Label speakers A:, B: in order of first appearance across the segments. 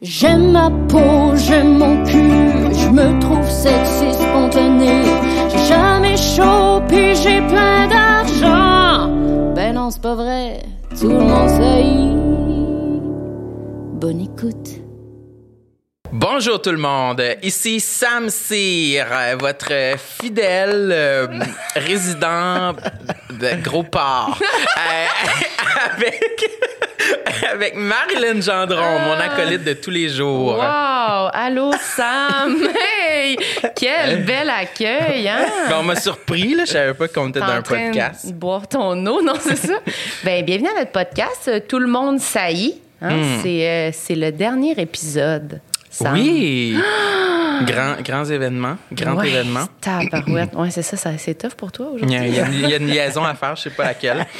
A: J'aime ma peau, j'aime mon cul, je me trouve sexy spontané. J'ai jamais chaud, puis j'ai plein d'argent. Ben non, c'est pas vrai, tout le monde sait. Bonne écoute.
B: Bonjour tout le monde, ici Sam Cyr, votre fidèle euh, résident de Gros Port, Euh, avec, avec Marilyn Gendron, mon acolyte de tous les jours.
C: Wow! Allô, Sam! Hey! Quel bel accueil, hein?
B: Ben, on m'a surpris, là, je savais pas qu'on était dans un podcast.
C: de boire ton eau, non, c'est ça? ben, bienvenue à notre podcast. Tout le monde saillit. Hein?
B: Hmm.
C: C'est, euh, c'est le dernier épisode. Sam.
B: Oui! Grand, grands événements, grand
C: Ouais,
B: événement.
C: Tabarouette. Ouais, c'est ça, ça, c'est tough pour toi aujourd'hui.
B: il y a une- il y a une liaison à faire, je sais pas laquelle.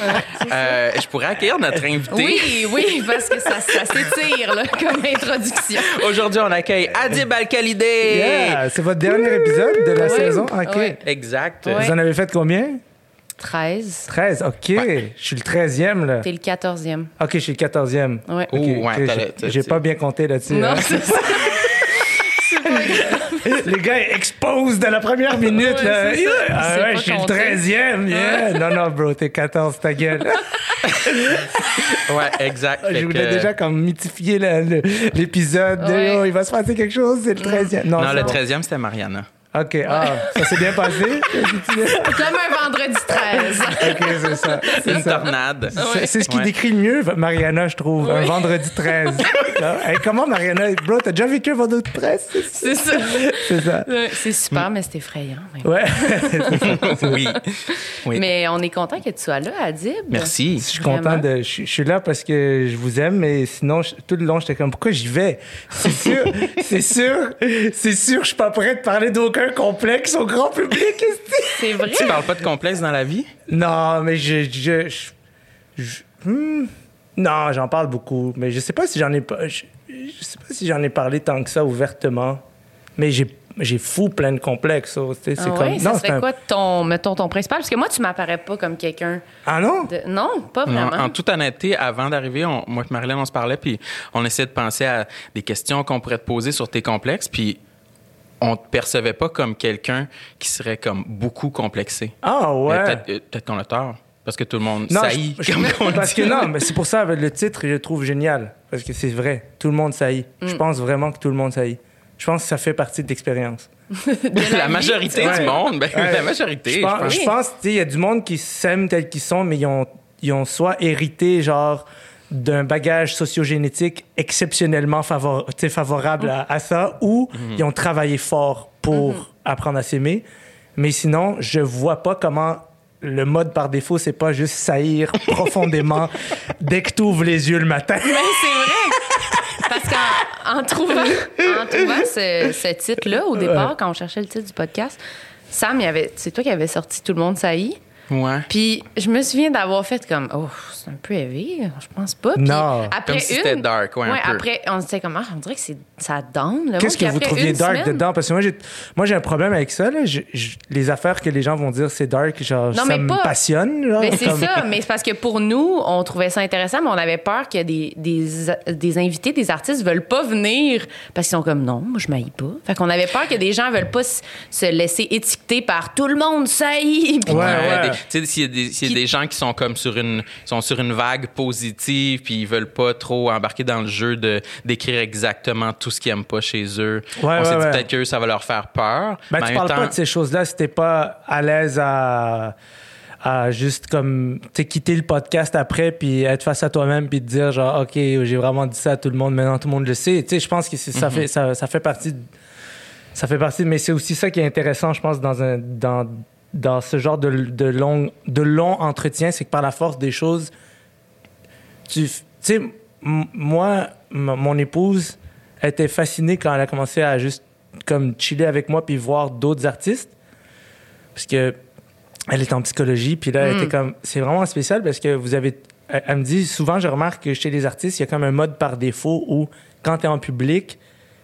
B: Euh, je pourrais accueillir notre invité.
C: Oui, oui, parce que ça, ça s'étire là, comme introduction.
B: Aujourd'hui, on accueille Adib Al-Khalidé.
D: Yeah, c'est votre dernier épisode de la
C: Oui.
D: saison? OK.
C: Oui.
B: Exact.
D: Vous en avez fait combien?
C: 13.
D: 13. OK. Je suis le 13e, là.
C: T'es le 14e.
D: OK, je suis le 14e.
C: Ouais.
B: Oh,
D: OK,
B: ouais,
D: OK,
B: t'as-
D: j'ai- pas bien compté là-dessus.
C: Non,
D: hein.
C: c'est ça.
D: Les gars ils exposent de la première minute.
C: Ouais,
D: là.
C: c'est ça.
D: Yeah. Ah ouais, je suis le
C: compté.
D: 13e. Yeah. Non, non, bro, t'es 14, ta gueule.
B: Ouais, exact.
D: je voulais
B: que-
D: déjà comme mythifier l'épisode. de,
C: Ouais.
D: oh, il va se passer quelque chose, c'est le 13e. Non,
B: Non, le
D: bon.
B: 13e, c'était Mariana.
D: OK, ah, ça s'est bien passé?
C: Comme un vendredi 13.
D: OK, c'est ça.
B: C'est une
D: ça.
B: tornade.
D: C'est- C'est ce qui
B: Ouais.
D: décrit le mieux Mariana, je trouve. Un vendredi 13. Là, hey, comment Mariana? Bro, t'as déjà vécu un vendredi 13?
C: C'est ça.
D: C'est ça.
C: C'est super, mais c'est effrayant. mais-
D: Ouais.
B: Oui. Oui.
C: Mais on est content que tu sois là, Adib.
D: Je
B: Merci.
D: suis content de. Je suis- je suis là parce que je vous aime, mais sinon, je- tout le long, j'étais comme, pourquoi j'y vais? C'est sûr, c'est sûr, c'est sûr, je suis pas prêt de parler d'aucun complexe au grand public.
C: C'est vrai.
B: Tu parles pas de complexe dans la vie?
D: non, mais je. je, je- je- hmm, non, j'en parle beaucoup, mais je sais pas si j'en ai pas. Je, je sais pas si j'en ai parlé tant que ça ouvertement, mais j'ai. J'ai fou plein de complexes. C'est
C: Ah
D: comme.
C: ouais, ça
D: c'est
C: serait
D: un-
C: quoi ton, mettons, ton principal? Parce que moi, tu m'apparais pas comme quelqu'un
D: Ah non?
C: de... Non, pas
B: Non,
C: vraiment.
B: en toute honnêteté, avant d'arriver, moi et Marilyn, on se parlait, puis on essayait de penser à des questions qu'on pourrait te poser sur tes complexes, puis on te percevait pas comme quelqu'un qui serait comme beaucoup complexé.
D: Ah ouais.
B: Peut-être peut-être qu'on a tort, parce que tout le monde
D: Non,
B: saillit,
D: je- je-
B: comme on
D: parce
B: dit.
D: que non, mais c'est pour ça le titre, je le trouve génial. Parce que c'est vrai, tout le monde saillit. Je
C: Mm.
D: pense vraiment que tout le monde saillit. Je pense que ça fait partie de l'expérience.
B: la, majorité
D: Ouais.
B: du monde, ben,
D: Ouais.
B: la majorité.
D: Je
B: je
D: pense,
B: pense.
D: je pense, tu sais, il y a du monde qui s'aiment tels qu'ils sont, mais ils ont, ils ont soit hérité, genre, d'un bagage sociogénétique exceptionnellement favor- favorable à, à ça, ou
B: Mhm.
D: ils ont travaillé fort pour apprendre à s'aimer. Mais sinon, je vois pas comment le mode par défaut, c'est pas juste saillir profondément dès que tu ouvres les yeux le matin.
C: Mais c'est vrai. Parce qu'en en trouvant, en trouvant ce, ce titre-là, au départ, quand on cherchait le titre du podcast, Sam, il y avait- c'est toi qui avais sorti Tout le monde saillit.
B: Ouais.
C: Puis je me souviens d'avoir fait comme, oh, c'est un peu heavy, je pense pas. Puis
D: Non.
C: Après
B: Comme si
C: une,
B: c'était dark, ouais, un peu.
C: après, on se disait comme, ah, on dirait que c'est, ça down. le
D: Qu'est-ce que vous trouviez dark
C: semaine-
D: dedans? Parce que moi, j'ai, moi, j'ai un problème avec ça. Là. Je- je- les affaires que les gens vont dire c'est dark, genre,
C: Non,
D: ça
C: mais
D: me
C: pas-
D: passionne. genre,
C: Mais c'est
D: comme-
C: ça, mais c'est parce que pour nous, on trouvait ça intéressant, mais on avait peur que des, des, des invités, des artistes veulent pas venir parce qu'ils sont comme non, moi je m'haïs pas. Fait qu'on avait peur que des gens veulent pas se laisser étiqueter par tout le monde, ça y est. Puis-
D: Ouais,
B: Ouais,
D: ouais.
B: Tu sais, s'il y a, des, s'il y a
C: Qui-
B: des gens qui sont comme sur une, sont sur une vague positive, puis ils veulent pas trop embarquer dans le jeu de d'écrire exactement tout ce qu'ils aiment pas chez eux.
D: Ouais,
B: on s'est
D: ouais,
B: dit
D: ouais.
B: peut-être que ça va leur faire peur.
D: Ben,
B: mais
D: tu parles
B: temps-
D: pas de ces choses-là si t'es pas à l'aise à, à juste comme tu quitter le podcast après puis être face à toi-même puis te dire genre ok j'ai vraiment dit ça à tout le monde maintenant tout le monde le sait tu sais je pense que c'est- ça fait ça, ça fait partie de- ça fait partie mais c'est aussi ça qui est intéressant je pense dans un dans dans ce genre de, de long de long entretien c'est que par la force des choses tu sais moi mon épouse était fascinée quand elle a commencé à juste comme chiller avec moi puis voir d'autres artistes parce que elle est en psychologie puis là elle
C: Mm.
D: était comme c'est vraiment spécial parce que vous avez elle, elle me dit souvent je remarque que chez les artistes il y a comme un mode par défaut où quand tu es en public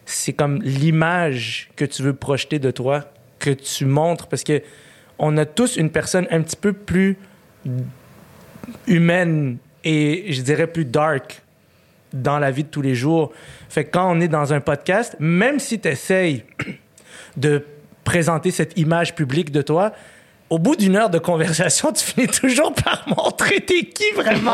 D: c'est comme l'image que tu veux projeter de toi que tu montres parce que on a tous une personne un petit peu plus humaine et je dirais plus dark dans la vie de tous les jours. Fait que quand on est dans un podcast, même si tu essayes de présenter cette image publique de toi, au bout d'une heure de conversation, tu finis toujours par montrer t'es qui vraiment.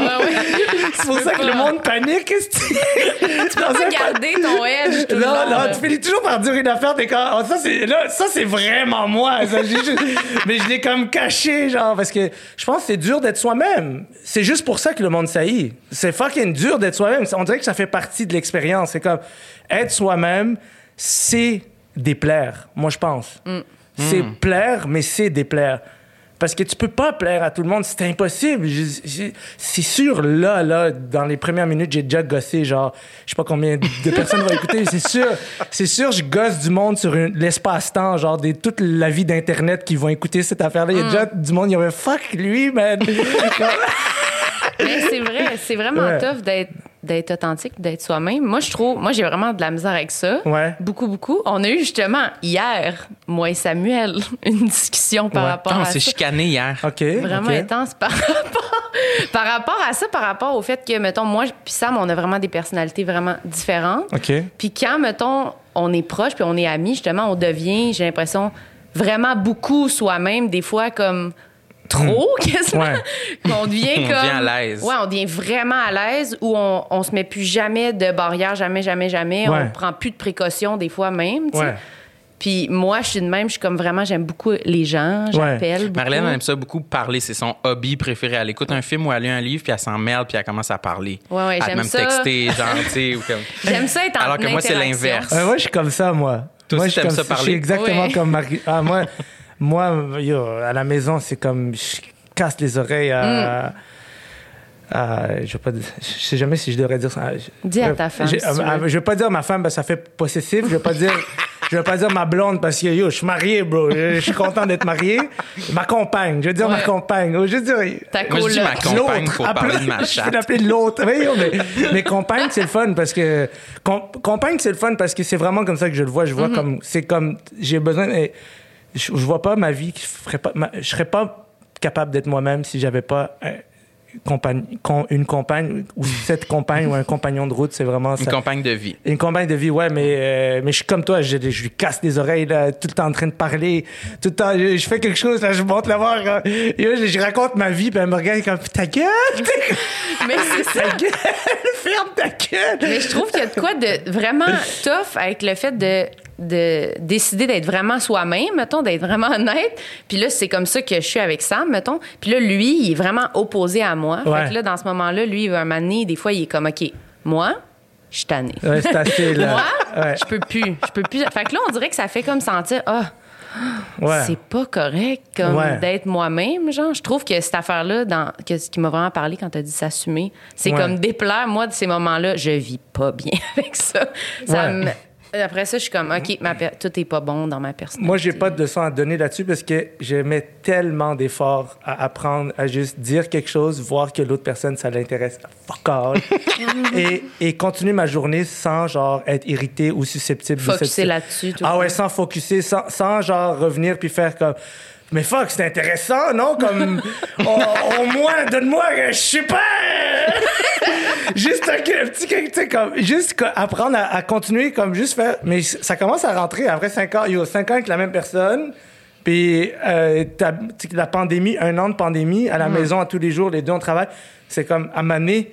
D: c'est pour ça que le monde panique. Tu
C: peux pas garder ton edge tout
D: Non,
C: le
D: non, tu finis toujours par dire une affaire, t'es comme, oh, ça c'est, là, ça c'est vraiment moi. Ça, j'ai juste- mais je l'ai comme caché, genre, parce que je pense que c'est dur d'être soi-même. C'est juste pour ça que le monde saillit. C'est fucking dur d'être soi-même. On dirait que ça fait partie de l'expérience. C'est comme, être soi-même, c'est déplaire, moi je pense. C'est plaire, mais c'est déplaire. Parce que tu peux pas plaire à tout le monde, c'est impossible. C'est sûr, là, là, dans les premières minutes, j'ai déjà gossé, genre, je sais pas combien de personnes vont écouter, c'est sûr, c'est sûr, je gosse du monde sur l'espace-temps, genre, des, toute la vie d'Internet qui vont écouter cette affaire-là. Il y a déjà du monde, il y avait fuck lui, man.
C: Mais c'est vrai, c'est vraiment
D: Ouais.
C: tough d'être d'être authentique, d'être soi-même. Moi, je trouve, moi, j'ai vraiment de la misère avec ça.
D: Ouais.
C: Beaucoup, beaucoup. On a eu justement hier, moi et Samuel, une discussion par
D: Ouais.
C: rapport
B: Ah, on
C: à
B: s'est
C: ça.
B: chicané hier.
D: OK.
C: Vraiment intense par rapport, par rapport à ça, par rapport au fait que, mettons, moi puis Sam, on a vraiment des personnalités vraiment différentes.
D: OK.
C: Puis quand, mettons, on est proche puis on est amis, justement, on devient, j'ai l'impression, vraiment beaucoup soi-même, des fois comme trop, quasiment.
D: Ouais.
C: Qu'on devient
B: On
C: comme.
B: devient à l'aise.
C: Ouais, on devient vraiment à l'aise où on, on se met plus jamais de barrières, jamais, jamais, jamais.
D: Ouais.
C: On prend plus de précautions, des fois même, tu sais.
D: Ouais.
C: Puis moi, je suis de même, je suis comme vraiment, j'aime beaucoup les gens, j'appelle. beaucoup.
B: Marlène elle aime ça beaucoup parler, c'est son hobby préféré. Elle écoute un film ou elle lit un livre, puis elle s'en mêle, puis elle commence à parler.
C: Ouais, ouais,
B: elle
C: j'aime
B: même
C: ça.
B: texter, genre, tu sais, ou comme.
C: J'aime ça être en
B: Alors que moi, c'est l'inverse.
D: Ouais, moi, je suis comme ça, moi.
B: Toi
D: moi,
B: aussi,
D: je suis
B: t'aimes
D: comme
B: ça
D: Je suis
B: parler?
D: exactement
C: Ouais.
D: comme Marie. Ah, moi, moi yo, à la maison, c'est comme. Je casse les oreilles à. à- je, vais pas, dire- je sais jamais si je devrais dire ça.
C: Dis à ta femme,
D: Je,
C: veux.
D: je vais pas dire ma femme, parce que ça fait possessif. Je vais pas dire. Je vais pas dire ma blonde parce que yo, je suis marié, bro. Je, je suis content d'être marié. Ma compagne. Je vais dire ma compagne. Je vais dire.
C: Ta
B: Moi, je dis ma compagne
D: L'autre.
B: pour parler de ma
D: Appelle- Je
B: chatte.
D: peux l'appeler l'autre. Yo, mais, mais compagne, c'est le fun parce que. com- compagne, c'est le fun parce que c'est vraiment comme ça que je le vois. Je vois
C: Mm-hmm.
D: comme. C'est comme. J'ai besoin. et Je, je vois pas ma vie qui ferait pas. ma- je serais pas capable d'être moi-même si j'avais pas. compagne, con- une compagne ou cette compagne ou un compagnon de route, c'est vraiment
B: Une
D: ça.
B: compagne de vie.
D: Une compagne de vie, ouais, mais, euh, mais je suis comme toi, je, je lui casse les oreilles, là, tout le temps en train de parler, tout le temps, je, je fais quelque chose, là, je monte la voir, là, et là, je, je raconte ma vie, puis elle me regarde comme, ta gueule,
C: Mais c'est ça.
D: ta gueule, ferme ta gueule.
C: Mais je trouve qu'il y a de quoi de vraiment tough avec le fait de, de décider d'être vraiment soi-même, mettons, d'être vraiment honnête. Puis là, c'est comme ça que je suis avec Sam, mettons. Puis là, lui, il est vraiment opposé à moi.
D: Ouais.
C: Fait que là, dans ce moment-là, lui, il veut un moment donné, des fois, il est comme, OK, moi, je suis tannée.
D: Ouais, c'est assez, là.
C: Moi,
D: Ouais.
C: je peux plus. Je peux plus. Fait que là, on dirait que ça fait comme sentir, ah,
D: Ouais.
C: c'est pas correct comme
D: Ouais.
C: d'être moi-même genre je trouve que cette affaire là dans que ce qui m'a vraiment parlé quand t'as dit s'assumer c'est
D: Ouais.
C: comme déplaire moi de ces moments là je vis pas bien avec ça, ça
D: Ouais.
C: Après ça je suis comme ok ma per- tout est pas bon dans ma personnalité
D: Moi, j'ai pas de leçon à donner là-dessus parce que je mets tellement d'efforts à apprendre à juste dire quelque chose, voir que l'autre personne, ça l'intéresse. Fuck all. et, et continuer ma journée sans, genre, être irrité ou susceptible. cette-
C: là-dessus, tout
D: Ah ouais, sans focuser, sans, sans, genre, revenir puis faire comme. Mais fuck, c'est intéressant, non? Comme, au, au moins, donne-moi, je sais pas. juste un, petit, tu sais, comme, juste apprendre à, à continuer, comme, juste faire. Mais ça commence à rentrer après 5 ans. Yo, 5 ans avec la même personne. Puis, euh, la pandémie, un an de pandémie, à la maison, à tous les jours, les deux, on travaille. C'est comme, à m'amener,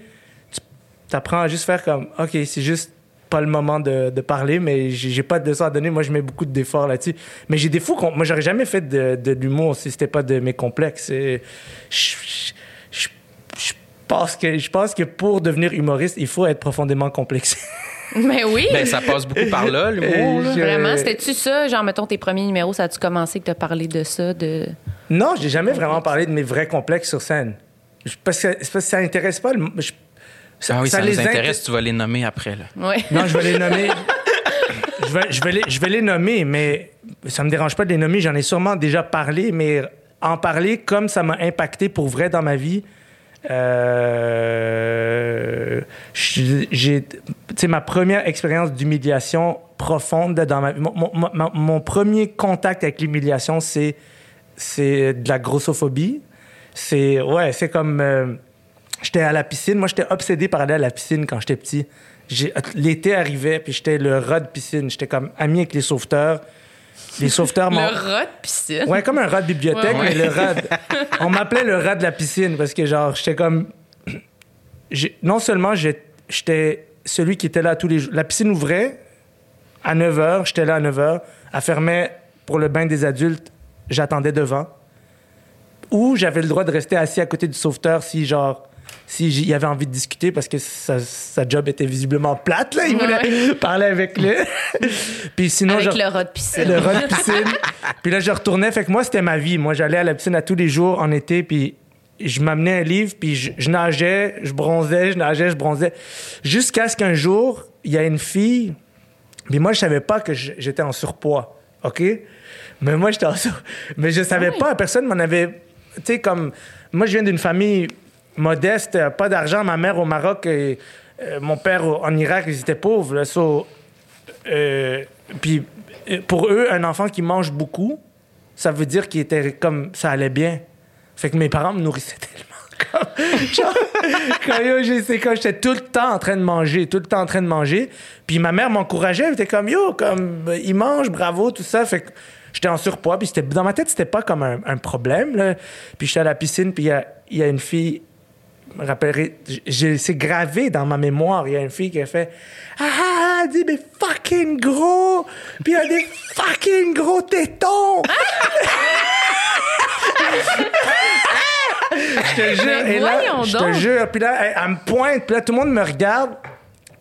D: tu apprends à juste faire comme, OK, c'est juste pas le moment de, de parler, mais j'ai pas de leçon à donner. Moi, je mets beaucoup d'efforts là-dessus. Mais j'ai des fous. Moi, j'aurais jamais fait de, de l'humour si c'était pas de mes complexes. Et Je, je- je- je pense que, je pense que pour devenir humoriste, il faut être profondément complexé.
C: mais oui
B: Ben, ça passe beaucoup par là, l'humour.
D: Je-
C: vraiment c'était-tu ça? Genre mettons tes premiers numéros ça a-tu commencé que t'as parlé de ça de
D: non, j'ai jamais vraiment parlé de mes vrais complexes sur scène. Je- Parce que, parce que ça intéresse pas. le- je-
B: Ah oui, ça,
D: les
B: nous
D: int-
B: intéresse, tu vas les nommer après. Là.
C: ouais
D: Non, je vais les nommer. je, vais, je, vais les, je vais les nommer, mais ça me dérange pas de les nommer. J'en ai sûrement déjà parlé, mais en parler comme ça m'a impacté pour vrai dans ma vie. Euh, j'ai, ma première expérience d'humiliation profonde dans ma. Mon, mon- premier contact avec l'humiliation, c'est, c'est de la grossophobie. C'est, ouais, c'est comme. euh, j'étais à la piscine. Moi, j'étais obsédé par aller à la piscine quand j'étais petit. L'été arrivait, puis j'étais le rat de piscine. J'étais comme ami avec les sauveteurs. Les sauveteurs m'ont...
C: Le rat de piscine.
D: Ouais, comme un rat de bibliothèque,
C: Ouais,
D: mais le rat. de- On m'appelait le rat de la piscine parce que, genre, j'étais comme. Non seulement j'étais celui qui était là tous les jours. La piscine ouvrait à 9 h, j'étais là à 9 h. Elle fermait pour le bain des adultes, j'attendais devant. Ou j'avais le droit de rester assis à côté du sauveteur si, genre. Si il avait envie de discuter parce que sa, sa job était visiblement plate, là. Il voulait parler avec lui. Puis sinon,
C: Avec
D: je-
C: le rat de piscine.
D: le rat de piscine. puis là, je retournais. Fait que moi, c'était ma vie. Moi, j'allais à la piscine à tous les jours en été. Puis je m'amenais un livre. Puis je, je nageais, je bronzais, je nageais, je bronzais. Jusqu'à ce qu'un jour, il y a une fille. Puis moi, je savais pas que j'étais en surpoids. OK? Mais moi, j'étais en surpoids. Mais je savais pas. Personne m'en avait. Tu sais, comme. Moi, je viens d'une famille modeste, euh, pas d'argent. Ma mère au Maroc et euh, mon père en Irak, ils étaient pauvres. So, euh, puis pour eux, un enfant qui mange beaucoup, ça veut dire qu'il était comme ça allait bien. Fait que mes parents me nourrissaient tellement. Quand j'étais tout le temps en train de manger, tout le temps en train de manger. Puis ma mère m'encourageait, elle était comme yo, comme il mange, bravo, tout ça. Fait que j'étais en surpoids. Puis dans ma tête, c'était pas comme un, problème. Puis j'étais à la piscine, puis il y a une fille me rappellerai, j'ai- c'est gravé dans ma mémoire. Il y a une fille qui a fait Ah ah, elle dit, mais fucking gros! Puis il y a des fucking gros tétons! je te jure, et là, je te jure, puis là, elle, elle me pointe, puis là, tout le monde me regarde,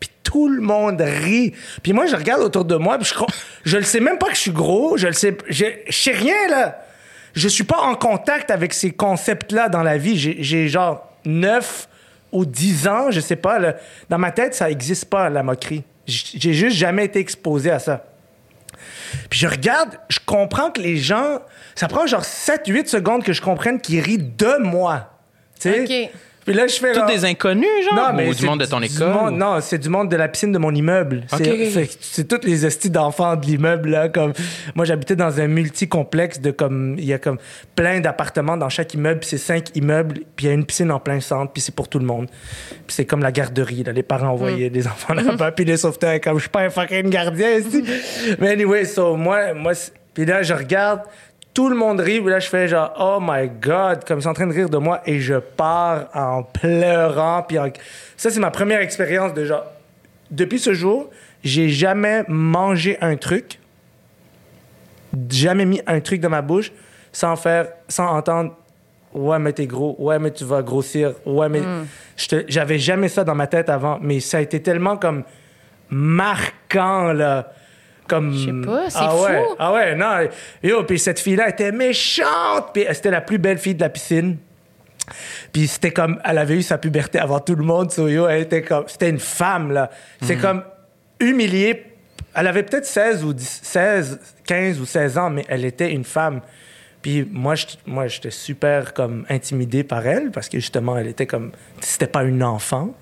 D: puis tout le monde rit. Puis moi, je regarde autour de moi, puis je, crois- je le sais même pas que je suis gros, je le sais, je, je sais rien, là. Je suis pas en contact avec ces concepts-là dans la vie. J'ai genre 9 ou 10 ans, je sais pas. Dans ma tête, ça existe pas, la moquerie. J'ai juste jamais été exposé à ça. Puis je regarde, je comprends que les gens. Ça prend genre 7-8 secondes que je comprenne qu'ils rient de moi. Tu. Puis là, je fais. Genre-
B: des inconnus, genre? ou du monde de ton école?
D: monde- non, c'est du monde de la piscine de mon immeuble.
B: Ok,
D: C'est- toutes les estis d'enfants de l'immeuble là. Comme moi, j'habitais dans un multi-complexe de comme il y a comme plein d'appartements dans chaque immeuble. C'est cinq immeubles. Puis il y a une piscine en plein centre. Puis c'est pour tout le monde. Puis c'est comme la garderie. Là. Les parents envoyaient des enfants là-bas. Puis les sauveteurs comme je suis pas un fucking gardien ici. Mais anyway, so moi, moi, puis là je regarde. Tout le monde rit, puis là, je fais genre, oh my God, comme ils sont en train de rire de moi, et je pars en pleurant. Puis en- ça, c'est ma première expérience de genre. Depuis ce jour, j'ai jamais mangé un truc, jamais mis un truc dans ma bouche sans faire, sans entendre, ouais, mais t'es gros, ouais, mais tu vas grossir, ouais, mais. Te- J'avais jamais ça dans ma tête avant, mais ça a été tellement comme marquant, là. Comme...
C: Je sais pas, c'est
D: ah ouais,
C: fou.
D: Ah ouais, non. Yo, puis cette fille-là était méchante, puis c'était la plus belle fille de la piscine. Puis c'était comme, elle avait eu sa puberté avant tout le monde, so yo, elle était comme, c'était une femme, là. C'est comme humiliée. Elle avait peut-être 16 ou 10 16, 15 ou 16 ans, mais elle était une femme. Puis moi, je- moi, j'étais super comme intimidé par elle parce que justement, elle était comme, c'était pas une enfant.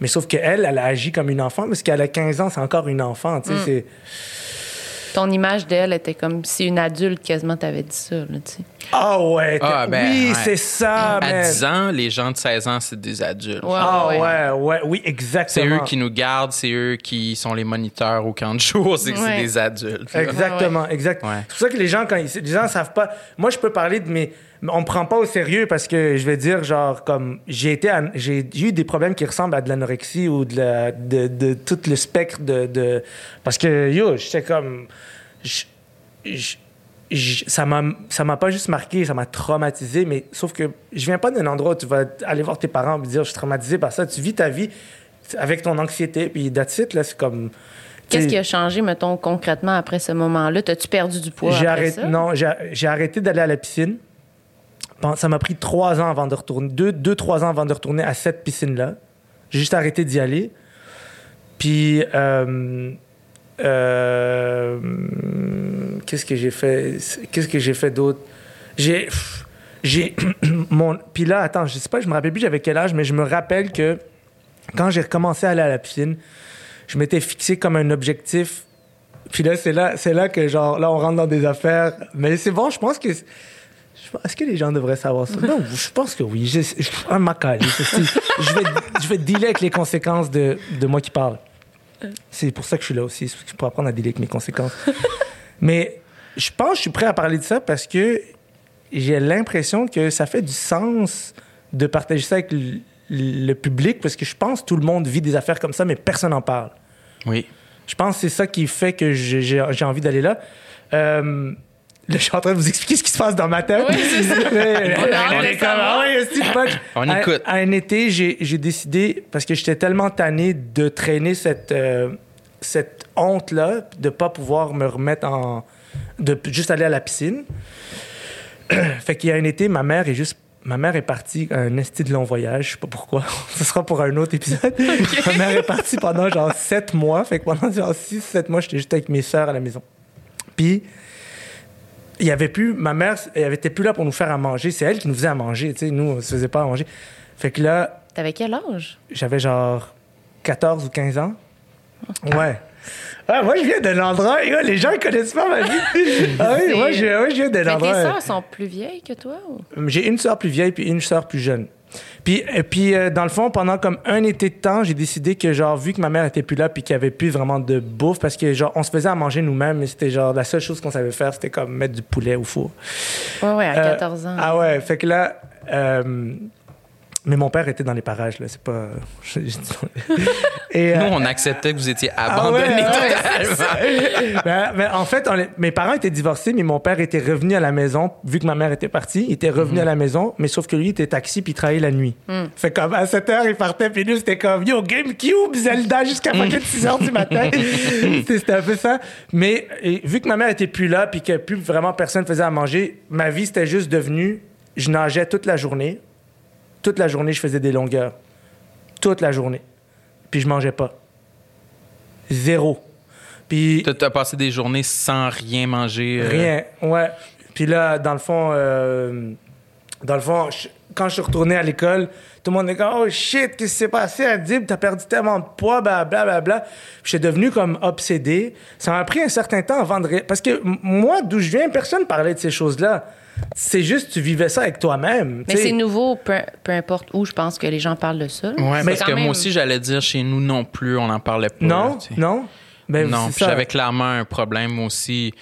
D: Mais sauf qu'elle, elle a agi comme une enfant parce qu'elle a 15 ans, c'est encore une enfant, tu sais. c'est-
C: Ton image d'elle était comme si une adulte quasiment t'avait dit ça, là, tu sais.
D: Ah ouais,
B: Ah, ben,
D: oui,
B: ouais.
D: c'est ça,
B: À
D: man.
B: 10 ans, les gens de 16 ans, c'est des adultes.
C: Ouais,
D: Ah
C: ouais.
D: ouais, ouais, oui,
B: C'est
D: exactement.
B: eux qui nous gardent, c'est eux qui sont les moniteurs au camp de jour, c'est c'est des adultes.
D: Exactement, exact.
B: Ouais.
D: C'est pour ça que les gens, quand ils, les gens savent pas. Moi, je peux parler de mes. On me prend pas au sérieux parce que je vais dire, genre, comme. J'ai été. J'ai eu des problèmes qui ressemblent à de l'anorexie ou de, la, de, de tout le spectre de. de- parce que, yo, j'étais comme. je- je- je- ça m'a ça m'a pas juste marqué, ça m'a traumatisé, mais sauf que je viens pas d'un endroit où tu vas aller voir tes parents et dire je suis traumatisé par ça. Tu vis ta vie avec ton anxiété, puis that's it, là, c'est comme.
C: Qu'est-ce qui a changé, mettons, concrètement après ce moment-là? T'as-tu perdu du poids
D: j'ai arrêté, non, j'ai, j'ai arrêté d'aller à la piscine. Ça m'a pris trois ans avant de retourner, deux, deux, trois ans avant de retourner à cette piscine-là. J'ai juste arrêté d'y aller. Puis, euh, euh, qu'est-ce que j'ai fait? Qu'est-ce que j'ai fait d'autre? J'ai, j'ai, mon, puis là, attends, je sais pas, je me rappelle plus j'avais quel âge, mais je me rappelle que quand j'ai recommencé à aller à la piscine, je m'étais fixé comme un objectif puis là, c'est là, c'est là que, genre, là, on rentre dans des affaires. Mais c'est bon, je pense que. Est-ce que les gens devraient savoir ça? Non, je pense que oui. Je, je, un macali, c'est- je vais, je vais dealer avec les conséquences de, de moi qui parle. C'est pour ça que je suis là aussi, c'est pour apprendre à dealer avec mes conséquences. Mais je pense que je suis prêt à parler de ça parce que j'ai l'impression que ça fait du sens de partager ça avec le, le public parce que je pense que tout le monde vit des affaires comme ça, mais personne n'en parle.
B: Oui.
D: Je pense que c'est ça qui fait que j'ai envie d'aller là. Euh, là, je suis en train de vous expliquer ce qui se passe dans ma tête.
C: Oui, c'est ça.
D: Mais-
C: On
D: est comme, ah ouais, punch.
B: On écoute.
D: À, un été, j'ai j'ai décidé, parce que j'étais tellement tanné de traîner cette, euh, cette honte-là, de pas pouvoir me remettre en. de juste aller à la piscine. fait qu'il y a un été, ma mère est juste. Ma mère est partie un esti de long voyage, je sais pas pourquoi. Ce sera pour un autre épisode. ma mère est partie pendant genre sept mois. Fait que pendant genre six, sept mois, j'étais juste avec mes sœurs à la maison. Puis, il y avait plus. Ma mère, elle était plus là pour nous faire à manger. C'est elle qui nous faisait à manger. Tu sais, nous, on se faisait pas à manger. Fait que là,
C: T'avais quel âge?
D: j'avais genre 14 ou 15 ans. Ouais. Ah, moi, je viens d'un endroit. et, ouais, les gens ne connaissent pas ma vie. Ah oui, moi, je, ouais, je viens d'un
C: Mais tes
D: endroit.
C: sœurs sont plus vieilles que toi? Ou?
D: J'ai une sœur plus vieille puis une sœur plus jeune. Puis, et puis euh, dans le fond, pendant comme un été de temps, j'ai décidé que, genre, vu que ma mère était plus là puis qu'il y avait plus vraiment de bouffe, parce que, genre, on se faisait à manger nous-mêmes, mais c'était, genre, la seule chose qu'on savait faire, c'était comme mettre du poulet au four.
C: Ouais, ouais, à
D: Euh,
C: 14 ans.
D: Ah ouais, fait que là. Mais mon père était dans les parages, là, c'est pas.
B: Nous,
D: euh,
B: on acceptait que vous étiez
D: ah ouais,
B: totalement.
D: ben, ben, en fait, on mes parents étaient divorcés, mais mon père était revenu à la maison, vu que ma mère était partie, il était revenu à la maison, mais sauf que lui, il était taxi puis il travaillait la nuit. Fait comme à 7 h, il partait, puis nous, c'était comme Yo, GameCube, Zelda, jusqu'à fucking 6 h du matin. c'était c'était un peu ça. Mais et, vu que ma mère était plus là, puis que plus vraiment personne faisait à manger, ma vie, c'était juste devenu je nageais toute la journée. Toute la journée, je faisais des longueurs. Toute la journée. Puis je mangeais pas. Zéro. Puis
B: T'as- passé des journées sans rien manger. euh,
D: Rien, ouais. Puis là, dans le fond, euh, dans le fond, je- quand je suis retourné à l'école, tout le monde est comme Oh shit, qu'est-ce qui s'est passé à Dib? T'as perdu tellement de poids, blablabla. Bla, bla. J'étais devenu comme obsédé. Ça m'a pris un certain temps avant de. Parce que moi, d'où je viens, personne parlait de ces choses-là. C'est juste, tu vivais ça avec toi-même.
C: Mais
D: tu
C: c'est nouveau, peu, peu importe où, je pense que les gens parlent de ça.
B: Ouais,
C: Mais
B: parce
C: quand
B: que
C: même-
B: moi aussi, j'allais dire chez nous non plus, on n'en parlait pas.
D: Non,
B: tu sais.
D: non? Ben,
B: non,
D: c'est
B: puis
D: ça.
B: j'avais clairement un problème moi aussi.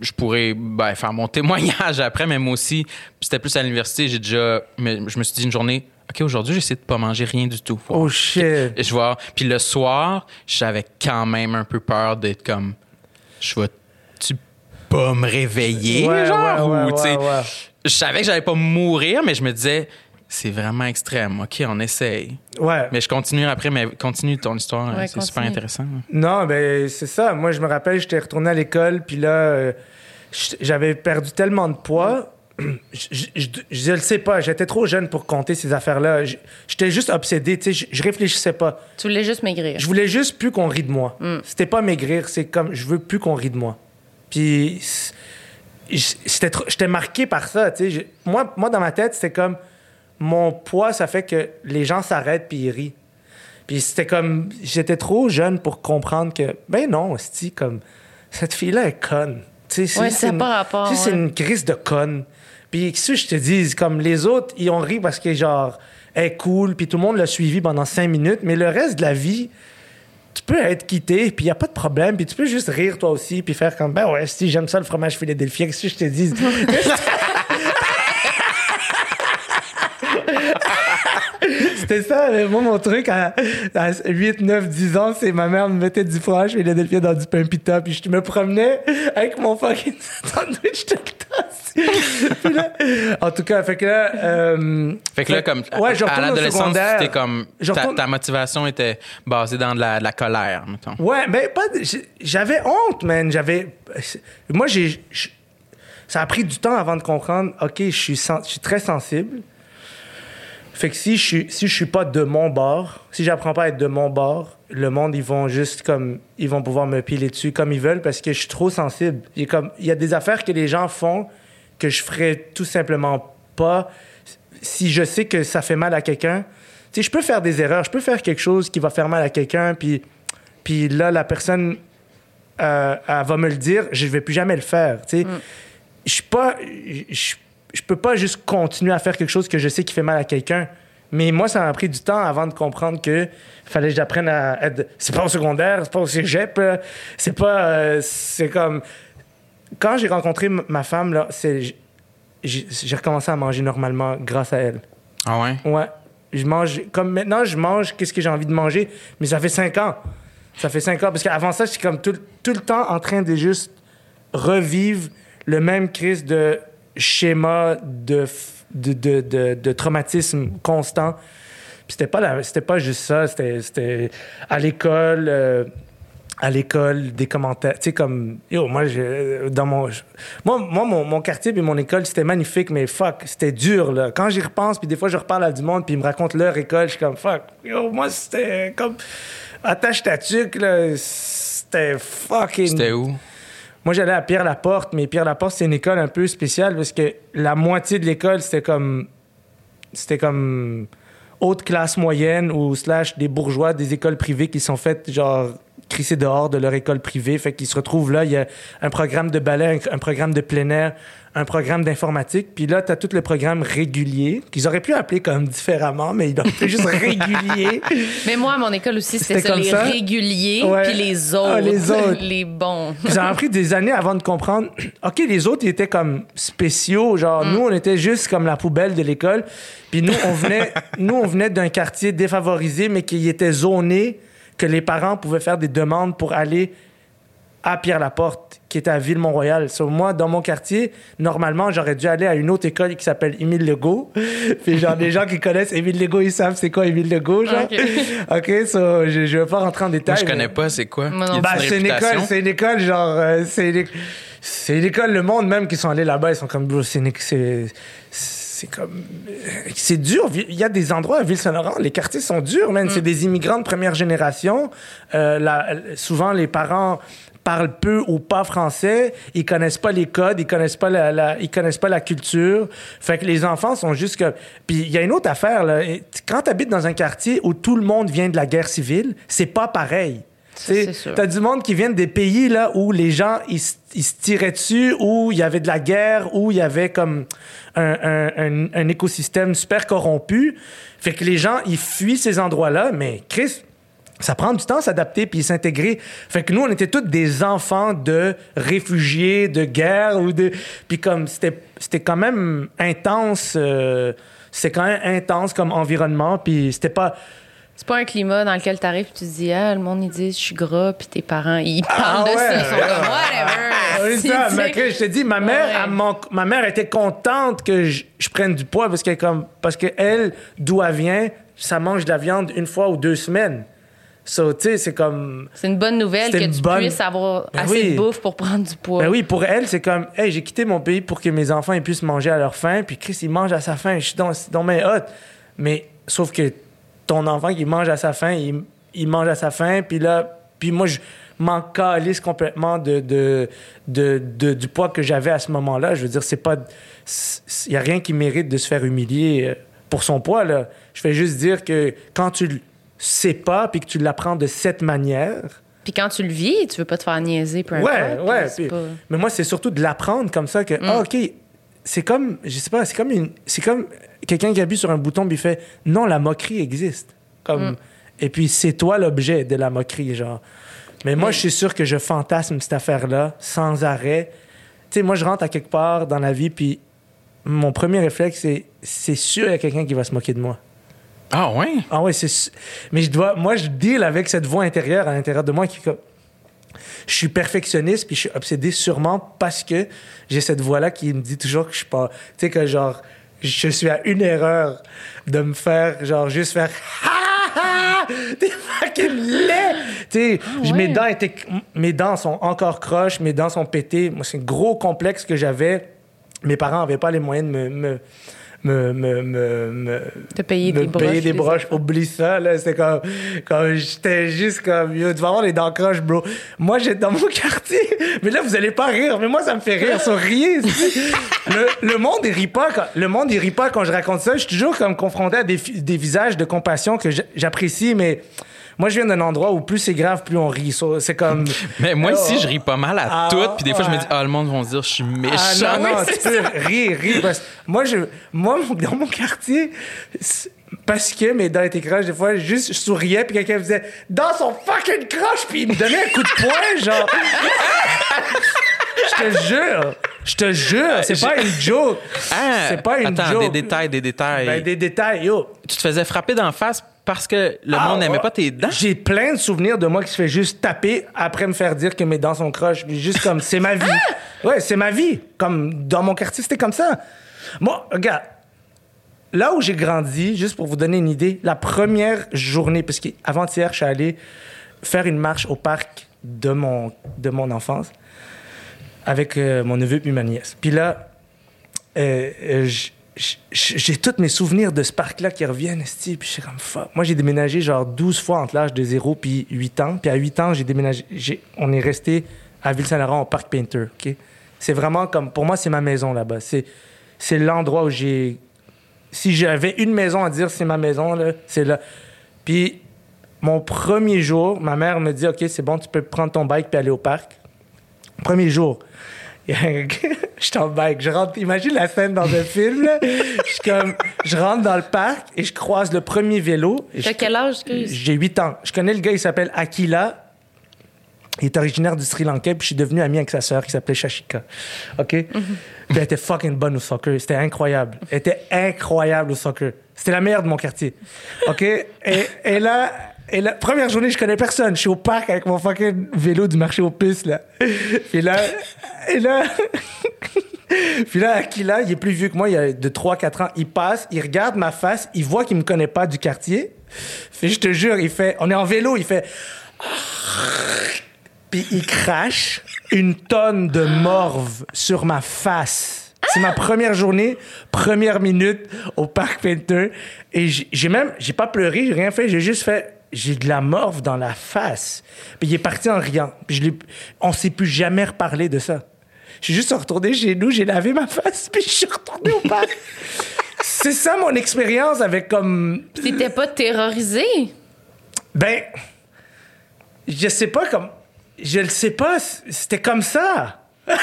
B: Je pourrais ben, faire mon témoignage après, mais moi aussi, puis c'était plus à l'université, j'ai déjà. mais je me suis dit une journée, OK, aujourd'hui, j'essaie de pas manger rien du tout.
D: Oh shit.
B: Et je vois. Puis le soir, j'avais quand même un peu peur d'être comme. Je vais-tu pas me réveiller?
D: Ouais,
B: genre,
D: ouais,
B: ou,
D: ouais,
B: tu sais,
D: ouais, ouais.
B: Je savais que j'allais pas mourir, mais je me disais, c'est vraiment extrême. OK, on essaye.
D: Ouais.
B: Mais je continue après, mais continue ton histoire.
C: Ouais,
B: c'est super intéressant.
D: Non, ben c'est ça. Moi, je me rappelle, j'étais retourné à l'école, puis là, euh, j'avais perdu tellement de poids. Je, je, je- je le sais pas, j'étais trop jeune pour compter ces affaires-là. J'étais juste obsédé, tu sais, je, je réfléchissais pas.
C: Tu voulais juste maigrir.
D: Je voulais juste plus qu'on rie de moi. C'était pas maigrir, c'est comme je veux plus qu'on rie de moi. Puis j'étais marqué par ça, Moi, moi dans ma tête, c'était comme mon poids, ça fait que les gens s'arrêtent puis ils rient. Puis c'était comme j'étais trop jeune pour comprendre que ben non, c'est comme cette fille-là est conne. Tu sais,
C: Ouais, a
D: une-
C: pas rapport,
D: C'est une crise de conne. Puis que je te dis, comme les autres, ils ont ri parce que genre elle est cool, puis tout le monde l'a suivi pendant cinq minutes, mais le reste de la vie, tu peux être quitté, puis il n'y a pas de problème, puis tu peux juste rire toi aussi, puis faire comme, ben ouais, si j'aime ça le fromage Philadelphia, qu'est-ce que je te dis? C'était ça, moi, mon truc à, à 8, 9, 10 ans, c'est ma mère me mettait du fromage Philadelphia dans du pain pita, puis je me promenais avec mon fucking sandwich de. Puis là, en tout cas, fait que là. euh,
B: Fait que là, comme
D: ouais, je
B: à l'adolescence, c'était comme ta,
D: retourne-
B: ta motivation était basée dans de la, de la colère, mettons.
D: Ouais, mais pas. J'avais honte, man. J'avais. Moi, j'ai. Ça a pris du temps avant de comprendre. Ok, je suis, sen- je suis très sensible. Fait que si je suis, si je suis pas de mon bord, si j'apprends pas à être de mon bord, le monde ils vont juste comme ils vont pouvoir me piler dessus comme ils veulent parce que je suis trop sensible. Il y a comme il y a des affaires que les gens font que je ferais tout simplement pas si je sais que ça fait mal à quelqu'un. Tu sais, je peux faire des erreurs, je peux faire quelque chose qui va faire mal à quelqu'un puis puis là la personne euh, elle va me le dire, je vais plus jamais le faire, tu sais. Je suis pas je, je peux pas juste continuer à faire quelque chose que je sais qui fait mal à quelqu'un. Mais moi, ça m'a pris du temps avant de comprendre que fallait que j'apprenne à être. C'est pas au secondaire, c'est pas au cégep, c'est pas. euh, c'est comme. Quand j'ai rencontré ma femme, là, c'est. J'ai recommencé à manger normalement grâce à elle.
B: Ah ouais?
D: Ouais. Je mange. Comme maintenant, je mange qu'est-ce que j'ai envie de manger, mais ça fait cinq ans. Ça fait cinq ans. Parce qu'avant ça, j'étais comme tout, tout le temps en train de juste revivre le même crise de schéma de, traumatisme constant. Puis c'était pas, c'était pas juste ça. C'était, à l'école. euh, à l'école, des commentaires. Tu sais, comme, yo, moi, dans mon. Moi, moi mon, quartier et mon école, c'était magnifique, mais fuck, c'était dur, là. Quand j'y repense, puis des fois, je reparle à du monde, puis ils me racontent leur école, je suis comme, fuck, yo, moi, c'était comme. Attache ta tuque, là. C'était fucking.
B: C'était où?
D: Moi, j'allais à Pierre-Laporte, mais Pierre-Laporte, c'est une école un peu spéciale parce que la moitié de l'école, c'était comme. C'était comme. Haute classe moyenne ou slash des bourgeois des écoles privées qui sont faites, genre, crissés dehors de leur école privée. Fait qu'ils se retrouvent là. Il y a un programme de ballet, un, un programme de plein air, un programme d'informatique. Puis là, tu as tout le programme régulier, qu'ils auraient pu appeler comme différemment, mais ils ont appelé juste régulier.
C: Mais moi, à mon école aussi, c'était ça,
D: comme
C: les
D: ça?
C: réguliers,
D: Ouais.
C: puis les autres.
D: Ah, les autres.
C: les bons.
D: Puis ça m'a pris des années avant de comprendre. OK, les autres, ils étaient comme spéciaux. Genre, nous, on était juste comme la poubelle de l'école. Puis nous, on venait, nous, on venait d'un quartier défavorisé, mais qui était zoné, que les parents pouvaient faire des demandes pour aller à Pierre-Laporte, qui était à Ville-Mont-Royal. So, moi, dans mon quartier, normalement, j'aurais dû aller à une autre école qui s'appelle Émile Legault. Puis genre, des gens qui connaissent Émile Legault, ils savent c'est quoi Émile Legault, genre.
C: Ok.
D: OK, so, je, je vais pas rentrer en détail.
B: Moi, je
D: mais-
B: connais pas, c'est quoi?
D: Bah, c'est une école, c'est une école, genre, euh, c'est une, une école, le monde même qui sont allés là-bas, ils sont comme, bro, c'est une c'est, comme, c'est dur. Il y a des endroits à Ville-Saint-Laurent, les quartiers sont durs, man. C'est des immigrants de première génération. Euh, la- souvent, les parents parlent peu ou pas français, ils connaissent pas les codes, ils connaissent pas la, la- ils connaissent pas la culture. Fait que les enfants sont juste que puis il y a une autre affaire là, quand tu habites dans un quartier où tout le monde vient de la guerre civile, c'est pas pareil.
C: C'est.
D: T'as du monde qui vient des pays là où les gens ils, se- ils se tiraient dessus, où il y avait de la guerre, où il y avait comme un, un- un- un écosystème super corrompu. Fait que les gens ils fuient ces endroits-là, mais Chris, ça prend du temps s'adapter puis s'intégrer. Fait que nous, on était tous des enfants de réfugiés de guerre ou de. Puis comme c'était, c'était quand même intense. euh, c'était quand même intense comme environnement. Puis c'était pas.
C: C'est pas un climat dans lequel t'arrives et tu te dis, ah, le monde, ils disent, je suis gras, puis tes parents, ils
D: Ah
C: parlent de
D: ouais,
C: ça. Ils sont
D: ouais.
C: comme, whatever.
D: Oui,
C: Si,
D: ça, mais je te dis, ma mère,
C: Ouais.
D: elle m'en- ma mère était contente que je, je prenne du poids parce qu'elle comme parce que elle, d'où elle vient, ça mange de la viande une fois ou deux semaines. So, tu sais, c'est comme.
C: C'est une bonne nouvelle
D: C'est
C: que tu
D: bonne-
C: puisses avoir
D: Ben
C: assez
D: oui.
C: de bouffe pour prendre du poids.
D: Ben oui, pour elle, c'est comme, hey, j'ai quitté mon pays pour que mes enfants ils puissent manger à leur faim, puis Chris, il mange à sa faim. Je suis dans, dans mes hot. Mais sauf que ton enfant qui mange à sa faim, il, il mange à sa faim, puis là, puis moi, je m'en calisse complètement de, de, de, de- du poids que j'avais à ce moment-là. Je veux dire, c'est pas. Il n'y a rien qui mérite de se faire humilier euh, pour son poids, là. Je fais juste dire que quand tu le sais pas, puis que tu l'apprends de cette manière.
C: Puis quand tu le vis, tu veux pas te faire niaiser, peu
D: Ouais,
C: importe.
D: ouais.
C: puis- pas-
D: Mais moi, c'est surtout de l'apprendre comme ça que, ah, OK, c'est comme, je sais pas, c'est comme une, c'est comme quelqu'un qui appuie sur un bouton puis il fait, non, la moquerie existe. Comme, et puis c'est toi l'objet de la moquerie, genre. Mais moi, je suis sûr que je fantasme cette affaire-là sans arrêt. Tu sais, moi, je rentre à quelque part dans la vie puis mon premier réflexe, c'est, c'est sûr, il y a quelqu'un qui va se moquer de moi.
B: Ah ouais?
D: Ah ouais, c'est. su- Mais je dois. Moi, je deal avec cette voix intérieure à l'intérieur de moi qui. Je suis perfectionniste puis je suis obsédé sûrement parce que j'ai cette voix-là qui me dit toujours que je suis pas. Tu sais, que genre, je suis à une erreur de me faire, genre, juste faire. Ah, ah, T'es fucking laid! Tu sais, je- mes dents étaient. Mes dents sont encore croches, mes dents sont pétées. Moi, c'est un gros complexe que j'avais. Mes parents n'avaient pas les moyens de me. me me, me, me, me-
C: Te payer
D: me
C: des broches.
D: payer des broches. Oublie ça, là. C'était comme, comme j'étais juste comme, tu vas avoir les dents croches, bro. Moi, j'étais dans mon quartier. Mais là, vous allez pas rire. Mais moi, ça me fait rire. Sur riez. le, le monde, il rit pas quand, le monde, il rit pas quand je raconte ça. Je suis toujours comme confronté à des, des visages de compassion que j'a- j'apprécie, mais moi, je viens d'un endroit où plus c'est grave, plus on rit. So, C'est comme.
B: Mais moi
D: Oh.
B: ici, je ris pas mal à
D: Ah,
B: tout. Puis des fois, je me dis, ah, le monde va se dire, je suis
D: Ah
B: méchant.
D: non, non,
C: Oui,
D: tu peux rire, rire. parce moi, je, moi, dans mon quartier, parce que mes dents étaient croches, des fois, juste, je souriais, puis quelqu'un me disait « Dans son fucking croche! » Puis il me donnait un coup de poing, genre... Je te jure! Je te jure! C'est pas une joke!
B: Ah,
D: C'est pas une
B: attends,
D: joke.
B: des détails, des détails.
D: Ben, des détails, yo!
B: Tu te faisais frapper d'en face parce que le
D: Ah,
B: monde n'aimait
D: ouais.
B: pas tes dents?
D: J'ai plein de souvenirs de moi qui se fait juste taper après me faire dire que mes dents sont croches. Juste comme, c'est ma vie. Ouais, c'est ma vie. Comme dans mon quartier, c'était comme ça. Moi, regarde, là où j'ai grandi, juste pour vous donner une idée, la première journée, parce qu'avant-hier, je suis allé faire une marche au parc de mon, de mon enfance avec euh, mon neveu puis ma nièce. Puis là, euh, euh, j- j- j'ai tous mes souvenirs de ce parc-là qui reviennent, puis je suis comme. Moi, j'ai déménagé genre 12 fois entre l'âge de 0 puis 8 ans. Puis à 8 ans, j'ai déménagé. on est resté à Ville-Saint-Laurent au parc Painter, OK? C'est vraiment comme. Pour moi, c'est ma maison là-bas. C'est l'endroit où j'ai. Si j'avais une maison à dire c'est ma maison, là, c'est là. Puis mon premier jour, ma mère me dit OK, c'est bon, tu peux prendre ton bike puis aller au parc. Premier jour. Je suis en bike. Je rentre, imagine la scène dans un film. là. Je, suis comme, je rentre dans le parc et je croise le premier vélo.
C: T'as quel âge, excuse?
D: J'ai 8 ans. Je connais le gars, il s'appelle Akila. Il est originaire du Sri Lanka, puis je suis devenu ami avec sa sœur qui s'appelait Shashika. OK? Puis elle était fucking bonne au soccer. C'était incroyable. Elle était incroyable au soccer. C'était la meilleure de mon quartier. OK? Et, et là, et la première journée, je connais personne. Je suis au parc avec mon fucking vélo du marché aux puces, là. Puis là, et là, puis là, Akila, il est plus vieux que moi, il a de 3-4 ans. Il passe, il regarde ma face, il voit qu'il me connaît pas du quartier. Puis je te jure, il fait, on est en vélo, il fait, puis il crache une tonne de morve sur ma face. C'est ma première journée, première minute au parc Painter. Et j'ai même, j'ai pas pleuré, j'ai rien fait, j'ai juste fait, j'ai de la morve dans la face. Puis il est parti en riant. Puis je l'ai- on s'est plus jamais reparlé de ça. Je suis juste retourné chez nous, j'ai lavé ma face, puis je suis retourné au parc. C'est ça mon expérience avec comme
C: T'étais pas terrorisé?
D: ben, je sais pas comme. Je le sais pas, c'était comme ça.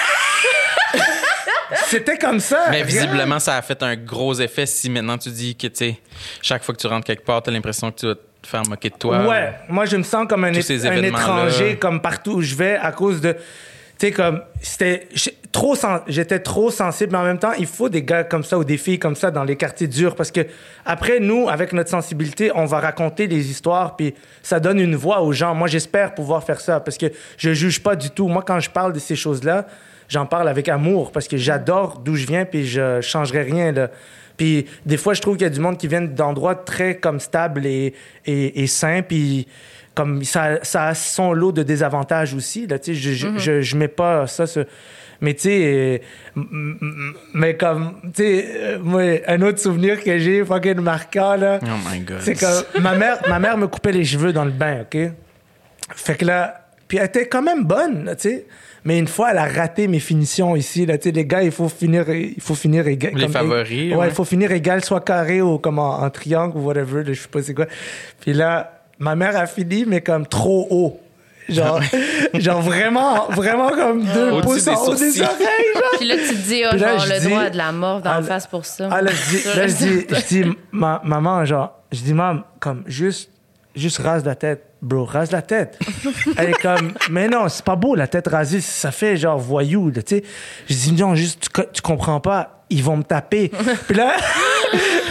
D: c'était comme ça.
B: Mais visiblement, ça a fait un gros effet si maintenant tu dis que, tu sais, chaque fois que tu rentres quelque part, t'as l'impression que tu vas te faire moquer de toi.
D: Ouais, moi je me sens comme un, un étranger, comme partout où je vais, à cause de. Tu sais, comme. C'était. Trop J'étais trop sensible, mais en même temps, il faut des gars comme ça ou des filles comme ça dans les quartiers durs parce que, après, nous, avec notre sensibilité, on va raconter des histoires, puis ça donne une voix aux gens. Moi, j'espère pouvoir faire ça parce que je juge pas du tout. Moi, quand je parle de ces choses-là, j'en parle avec amour parce que j'adore d'où je viens, puis je changerai rien, là. Puis des fois, je trouve qu'il y a du monde qui vient d'endroits très comme stables et, et, et sains, puis comme ça, ça a son lot de désavantages aussi. Là, tu sais, je, je, je, je mets pas ça. ce- Mais tu sais, euh, mais comme, tu sais, euh, moi, un autre souvenir que j'ai, fucking marquant, là,
B: Oh my God.
D: c'est que ma mère, ma mère me coupait les cheveux dans le bain, OK? Fait que là, puis elle était quand même bonne, tu sais. Mais une fois, elle a raté mes finitions ici, là, les gars, il faut finir, il faut finir égal.
B: Les
D: comme-
B: favoris,
D: Ouais,
B: ouais.
D: il faut finir égal, soit carré ou comme en, en triangle ou whatever, là, je sais pas c'est quoi. Puis là, ma mère a fini, mais comme trop haut. Genre, genre vraiment, vraiment comme deux
B: Au-dessus
D: pouces
B: des
D: en haut des oreilles, genre.
C: Puis là, tu te dis, ah,
D: Puis là,
C: genre, le
D: dis-
C: droit de la mort dans
D: Ah,
C: la face pour ça.
D: Ah, là, je dis, là, je dis, je dis, ma, maman, genre, je dis, maman, comme, juste, juste rase la tête, bro, rase la tête. Elle est comme, mais non, c'est pas beau, la tête rasée, ça fait genre voyou, tu sais. Je dis, non, juste, tu, co- tu comprends pas, ils vont me taper. puis là,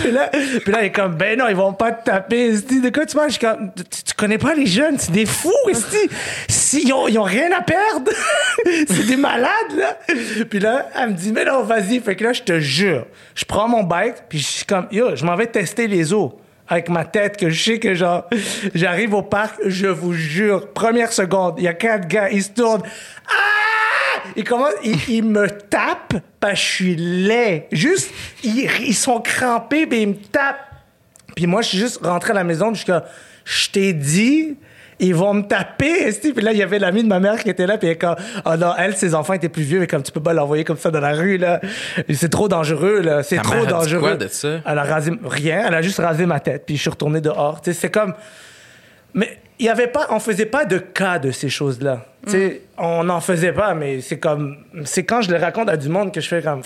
D: puis là, puis là, elle est comme, ben non, ils vont pas te taper. De quoi tu parles? Je suis comme, tu, tu connais pas les jeunes, c'est des fous. Si, ils, ont, ils ont rien à perdre. c'est des malades, là. Puis là, elle me dit, mais non, vas-y. Fait que là, je te jure, je prends mon bike, puis je suis comme, yo, je m'en vais tester les eaux. Avec ma tête, que je sais que genre, j'arrive au parc, je vous jure, première seconde, il y a quatre gars, ils se tournent. Ah! Ils commencent, ils, me tapent parce que je suis laid. Juste, ils, ils sont crampés, puis ils me tapent. Puis moi, je suis juste rentré à la maison, comme, je t'ai dit, ils vont me taper, esti. Puis là, il y avait l'ami de ma mère qui était là, puis elle comme, oh non, elle, ses enfants étaient plus vieux, mais comme tu peux pas l'envoyer comme ça dans la rue, là. C'est trop dangereux, là. C'est
B: Ta
D: trop
B: mère a dit
D: dangereux.
B: quoi de ça?
D: Elle a rasé, rien, elle a juste rasé ma tête, puis je suis retourné dehors. Tu sais, c'est comme, mais il y avait pas, on faisait pas de cas de ces choses-là. Tu sais, on n'en faisait pas, mais c'est comme, c'est quand je le raconte à du monde que je fais comme,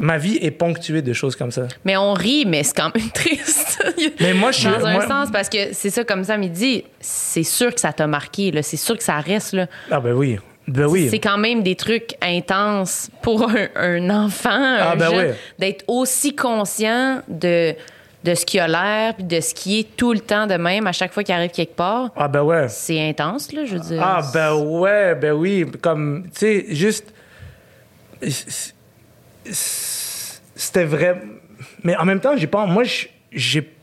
D: ma vie est ponctuée de choses comme ça.
C: Mais on rit, mais c'est quand même triste.
D: Mais moi, je suis-
C: Dans un
D: moi-
C: sens, parce que c'est ça, comme ça, dit, c'est sûr que ça t'a marqué, là. C'est sûr que ça reste, là.
D: Ah ben oui. Ben oui.
C: C'est quand même des trucs intenses pour un, un enfant, un
D: Ah, ben
C: d'être aussi conscient de, de ce qui a l'air, puis de ce qui est tout le temps de même à chaque fois qu'il arrive quelque part.
D: Ah ben ouais.
C: C'est intense, là, je veux dire.
D: Ah ben ouais, ben oui, comme tu sais juste c'était vrai mais en même temps, j'ai pas moi je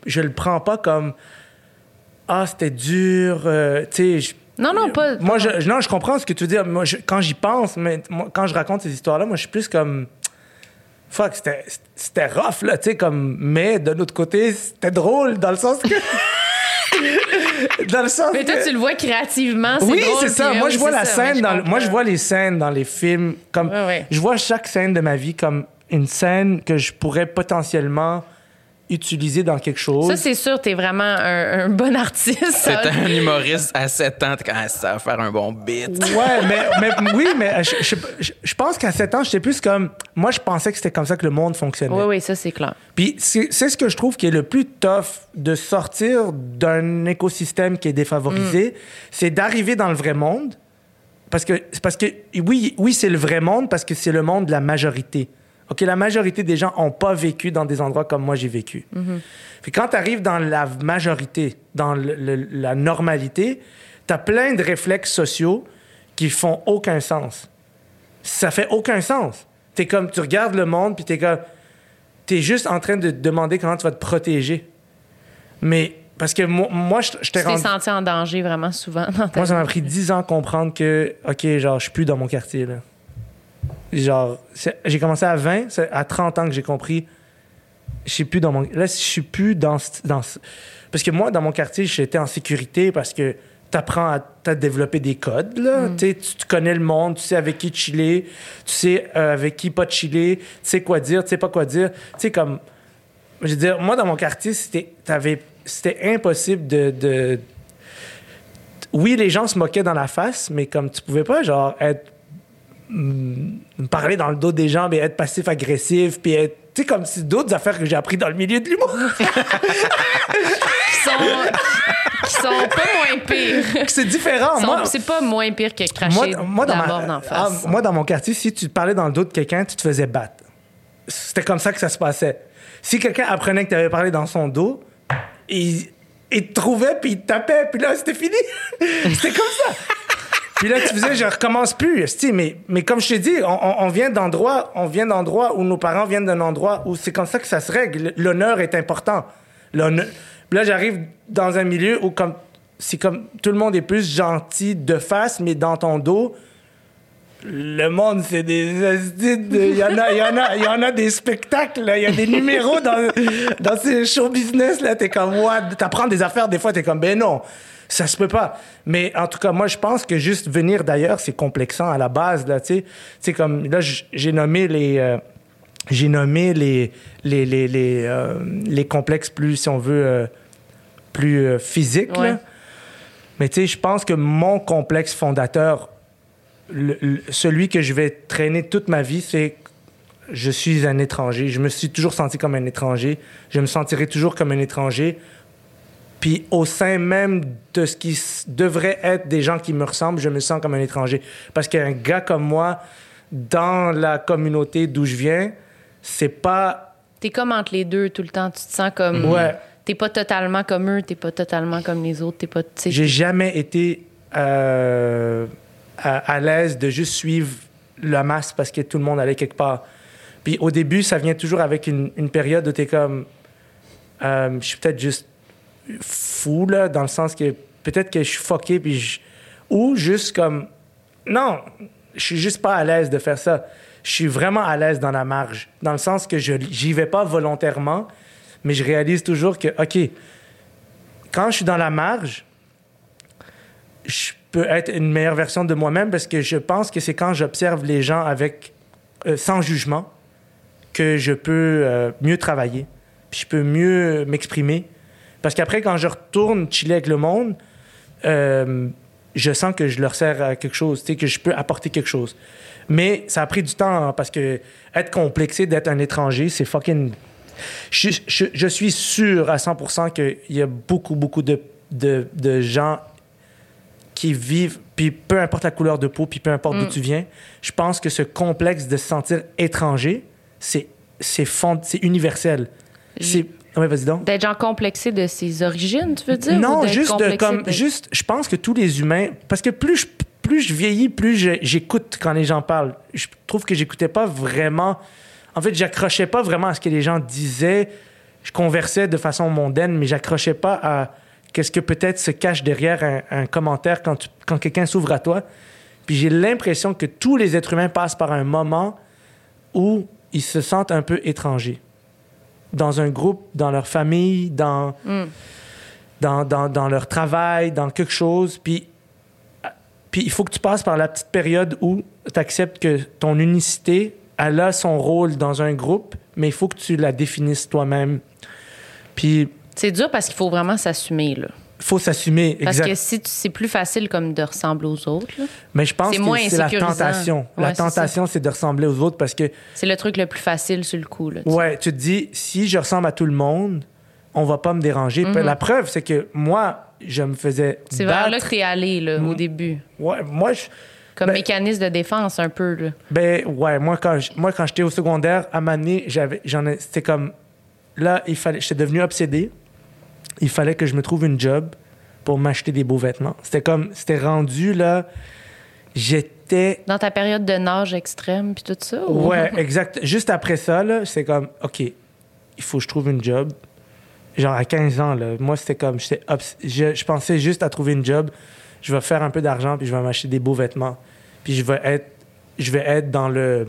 D: je le prends pas comme ah, c'était dur, euh, tu sais
C: Non, non, pas.
D: moi je non, je comprends ce que tu veux dire. Moi je- quand j'y pense, mais moi, quand je raconte ces histoires là, moi je suis plus comme fuck, c'était c'était rough là, tu sais comme mais de l'autre côté, c'était drôle dans le sens que dans le sens
C: Mais toi,
D: que-
C: tu le vois créativement, c'est
D: oui, c'est ça. Moi, je vois la
C: ça,
D: scène dans le- moi, je vois les scènes dans les films comme
C: Ouais, ouais.
D: je vois chaque scène de ma vie comme une scène que je pourrais potentiellement utiliser dans quelque chose.
C: Ça, c'est sûr, t'es vraiment un, un bon artiste.
B: C'était un humoriste à 7 ans. t'es comme, Ah, ça va faire un bon bit.
D: Ouais, mais, mais oui, mais je, je- je- je pense qu'à 7 ans, j'étais plus comme. Moi, je pensais que c'était comme ça que le monde fonctionnait.
C: Oui, oui, ça, c'est clair.
D: Puis c'est c'est ce que je trouve qui est le plus tough de sortir d'un écosystème qui est défavorisé, c'est d'arriver dans le vrai monde. Parce que, c'est parce que oui, oui c'est le vrai monde parce que c'est le monde de la majorité. OK, la majorité des gens n'ont pas vécu dans des endroits comme moi j'ai vécu. Puis quand tu arrives dans la majorité, dans le- le- la normalité, tu as plein de réflexes sociaux qui font aucun sens. Ça fait aucun sens. T'es comme, tu regardes le monde, puis t'es comme, t'es juste en train de te demander comment tu vas te protéger. Mais, parce que moi, moi je, je
C: Tu
D: t'ai
C: t'es
D: rendu...
C: senti en danger vraiment souvent dans ta
D: Moi, ça m'a pris 10 ans à comprendre que, OK, genre, je suis plus dans mon quartier, là. Genre, j'ai commencé à 20, c'est à 30 ans que j'ai compris, je suis plus dans mon... Là, je suis plus dans... dans ce- Parce que moi, dans mon quartier, j'étais en sécurité parce que t'apprends à t'as développé des codes, là. Tu sais, tu connais le monde, tu sais avec qui chiller, tu sais euh, avec qui pas chiller, tu sais quoi dire, tu sais pas quoi dire. Tu sais, comme... Je veux dire, moi, dans mon quartier, c'était impossible de- de oui, les gens se moquaient dans la face, mais comme tu pouvais pas, genre, être. Me parler dans le dos des gens, mais être passif-agressif, puis être. Tu sais, comme si d'autres affaires que j'ai appris dans le milieu de l'humour.
C: Qui sont, qui sont pas moins pires.
D: c'est différent.
C: Sont-
D: Moi,
C: C'est pas moins pire que cracher
D: moi, dans
C: la
D: ma-
C: mort d'en face.
D: ah, moi, dans mon quartier, si tu parlais dans le dos de quelqu'un, tu te faisais battre. C'était comme ça que ça se passait. Si quelqu'un apprenait que tu avais parlé dans son dos, il, il te trouvait, puis il te tapait, puis là, c'était fini. c'était comme ça. Puis là, tu faisais, je recommence plus. Mais, mais comme je t'ai dit, on, vient d'endroits, on vient d'endroits où nos parents viennent d'un endroit où c'est comme ça que ça se règle. L'honneur est important. L'honneur- Puis là, j'arrive dans un milieu où comme c'est comme tout le monde est plus gentil de face, mais dans ton dos, le monde, c'est des Il y en a, y en a, y en a des spectacles, il y a des numéros dans, dans ces show business. là. T'es comme, ouais, t'apprends des affaires, des fois, t'es comme, ben non, ça se peut pas. Mais en tout cas, moi, je pense que juste venir d'ailleurs, c'est complexant à la base, là, tu sais. Comme, là, j'ai nommé les. euh, j'ai nommé les, les, les, les, euh, les complexes plus, si on veut, euh, plus physiques.
C: Ouais.
D: là. Mais tu sais, je pense que mon complexe fondateur, le- le- celui que je vais traîner toute ma vie, c'est que je suis un étranger. Je me suis toujours senti comme un étranger. Je me sentirai toujours comme un étranger. Puis au sein même de ce qui devrait être des gens qui me ressemblent, je me sens comme un étranger. Parce qu'un gars comme moi, dans la communauté d'où je viens, c'est pas...
C: T'es comme entre les deux tout le temps. Tu te sens comme.
D: Ouais.
C: T'es pas totalement comme eux, t'es pas totalement comme les autres, t'es pas.
D: J'ai jamais été euh, à, à l'aise de juste suivre la masse parce que tout le monde allait quelque part. Puis au début, ça vient toujours avec une, une période où t'es comme... euh, je suis peut-être juste fou, là, dans le sens que peut-être que je suis fucké, puis je- Ou juste comme... Non, je suis juste pas à l'aise de faire ça. Je suis vraiment à l'aise dans la marge, dans le sens que je j'y vais pas volontairement, mais je réalise toujours que, OK, quand je suis dans la marge, je peux être une meilleure version de moi-même parce que je pense que c'est quand j'observe les gens avec euh, sans jugement que je peux euh, mieux travailler, puis je peux mieux m'exprimer. Parce qu'après, quand je retourne chiller avec le monde, euh, je sens que je leur sers à quelque chose, que je peux apporter quelque chose. Mais ça a pris du temps hein, parce que être complexé d'être un étranger, c'est fucking. Je, je- je suis sûr à 100% qu'il y a beaucoup, beaucoup de, de, de gens qui vivent, puis peu importe la couleur de peau, puis peu importe d'où tu viens, je pense que ce complexe de se sentir étranger, c'est c'est fond- c'est universel. C'est ouais, vas-y donc.
C: D'être genre complexé de ses origines, tu veux dire?
D: Non, juste de- comme
C: de-
D: juste je pense que tous les humains parce que plus je plus je vieillis, plus j'écoute quand les gens parlent. Je trouve que j'écoutais pas vraiment en fait, j'accrochais pas vraiment à ce que les gens disaient. Je conversais de façon mondaine, mais j'accrochais pas à qu'est-ce que peut-être se cache derrière un, un commentaire quand, tu- quand quelqu'un s'ouvre à toi. Puis j'ai l'impression que tous les êtres humains passent par un moment où ils se sentent un peu étrangers. Dans un groupe, dans leur famille, dans, dans, dans, dans leur travail, dans quelque chose. Puis, puis il faut que tu passes par la petite période où tu acceptes que ton unicité, elle a son rôle dans un groupe, mais il faut que tu la définisses toi-même. Puis
C: C'est dur parce qu'il faut vraiment s'assumer, là.
D: Il faut s'assumer.
C: Parce
D: exact.
C: que si tu- c'est plus facile comme de ressembler aux autres, là.
D: Mais je pense que c'est la tentation. la
C: Ouais,
D: tentation, c'est de ressembler aux autres parce que,
C: C'est le truc le plus facile sur le coup, là. tu sais.
D: ouais, tu te dis, si je ressemble à tout le monde, on va pas me déranger. Puis La preuve, c'est que moi, je me faisais.
C: Mhm. C'est vers là que t'es allé, là, au début.
D: Ouais, moi, je.
C: Comme
D: Ben-
C: mécanisme de défense, un peu, là.
D: Ben ouais, moi quand je- moi quand j'étais au secondaire, à Mané, j'avais j'en ai- c'était comme là, il fallait j'étais devenu obsédé. Il fallait que je me trouve une job pour m'acheter des beaux vêtements. C'était comme c'était rendu là j'étais
C: Dans ta période de nage extrême, puis tout ça? ou-
D: ouais, exact. Juste après ça là, c'est comme OK, il faut que je trouve une job. Genre à 15 ans là, moi c'était comme j'étais obs- je, je pensais juste à trouver une job, je vais faire un peu d'argent puis je vais m'acheter des beaux vêtements. Puis je vais être je vais être dans le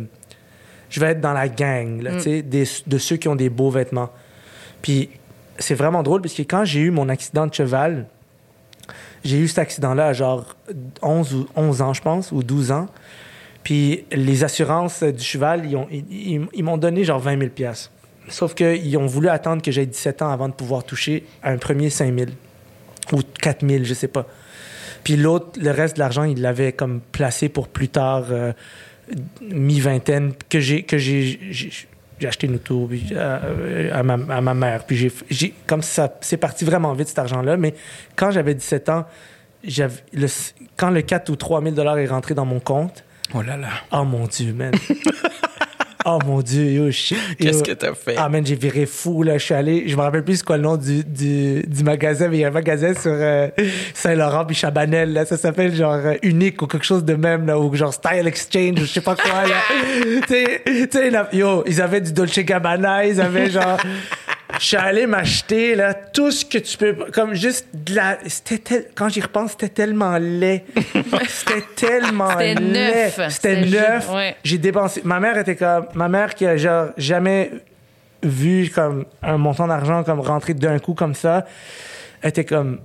D: je vais être dans la gang là, tu sais, des- de ceux qui ont des beaux vêtements. Puis c'est vraiment drôle parce que quand j'ai eu mon accident de cheval, j'ai eu cet accident-là à genre 11, ou 11 ans, je pense, ou 12 ans. Puis les assurances du cheval, ils, ont- ils- ils- ils m'ont donné genre 20 000 piastres. Sauf qu'ils ont voulu attendre que j'aie 17 ans avant de pouvoir toucher un premier 5 000 ou 4 000, je sais pas. Puis l'autre, le reste de l'argent, il l'avait comme placé pour plus tard, euh, mi-vingtaine, que j'ai j'ai- acheté une auto puis, euh, à, ma, à ma mère. Puis j'ai j'ai comme ça, c'est parti vraiment vite cet argent-là. Mais quand j'avais 17 ans, j'avais le, quand le 4 ou 3 000 dollars est rentré dans mon compte,
B: Oh là là.
D: oh mon dieu, man. oh mon dieu, yo, shit.
B: Qu'est-ce que t'as fait?
D: Ah, man, j'ai viré fou, là. Je suis allé, je me rappelle plus quoi le nom du, du, du magasin, mais il y a un magasin sur euh, Saint-Laurent puis Chabanel, là. Ça s'appelle genre euh, Unique ou quelque chose de même, là, ou genre Style Exchange ou je sais pas quoi, là. tu sais, yo, ils avaient du Dolce Gabbana, ils avaient genre. Je suis allé m'acheter, là, tout ce que tu peux. Comme juste de la. C'était tel- Quand j'y repense, c'était tellement laid. C'était tellement
C: C'était
D: laid.
C: neuf.
D: C'était neuf.
C: ouais.
D: J'ai dépensé. Ma mère était comme. Ma mère qui a genre jamais vu comme un montant d'argent comme rentrer d'un coup comme ça, était comme.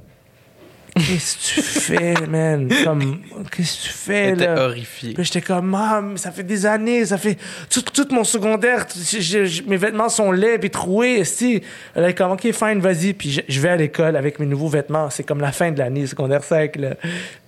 D: Qu'est-ce que tu fais, man? Comme, qu'est-ce que tu fais, là?
B: horrifiée.
D: Puis j'étais comme, Mam, ça fait des années, ça fait tout, tout mon secondaire, mes vêtements sont laids puis troués. Si. Elle est comme, OK, fine, vas-y. Puis je, je vais à l'école avec mes nouveaux vêtements. C'est comme la fin de l'année, secondaire 5. Là.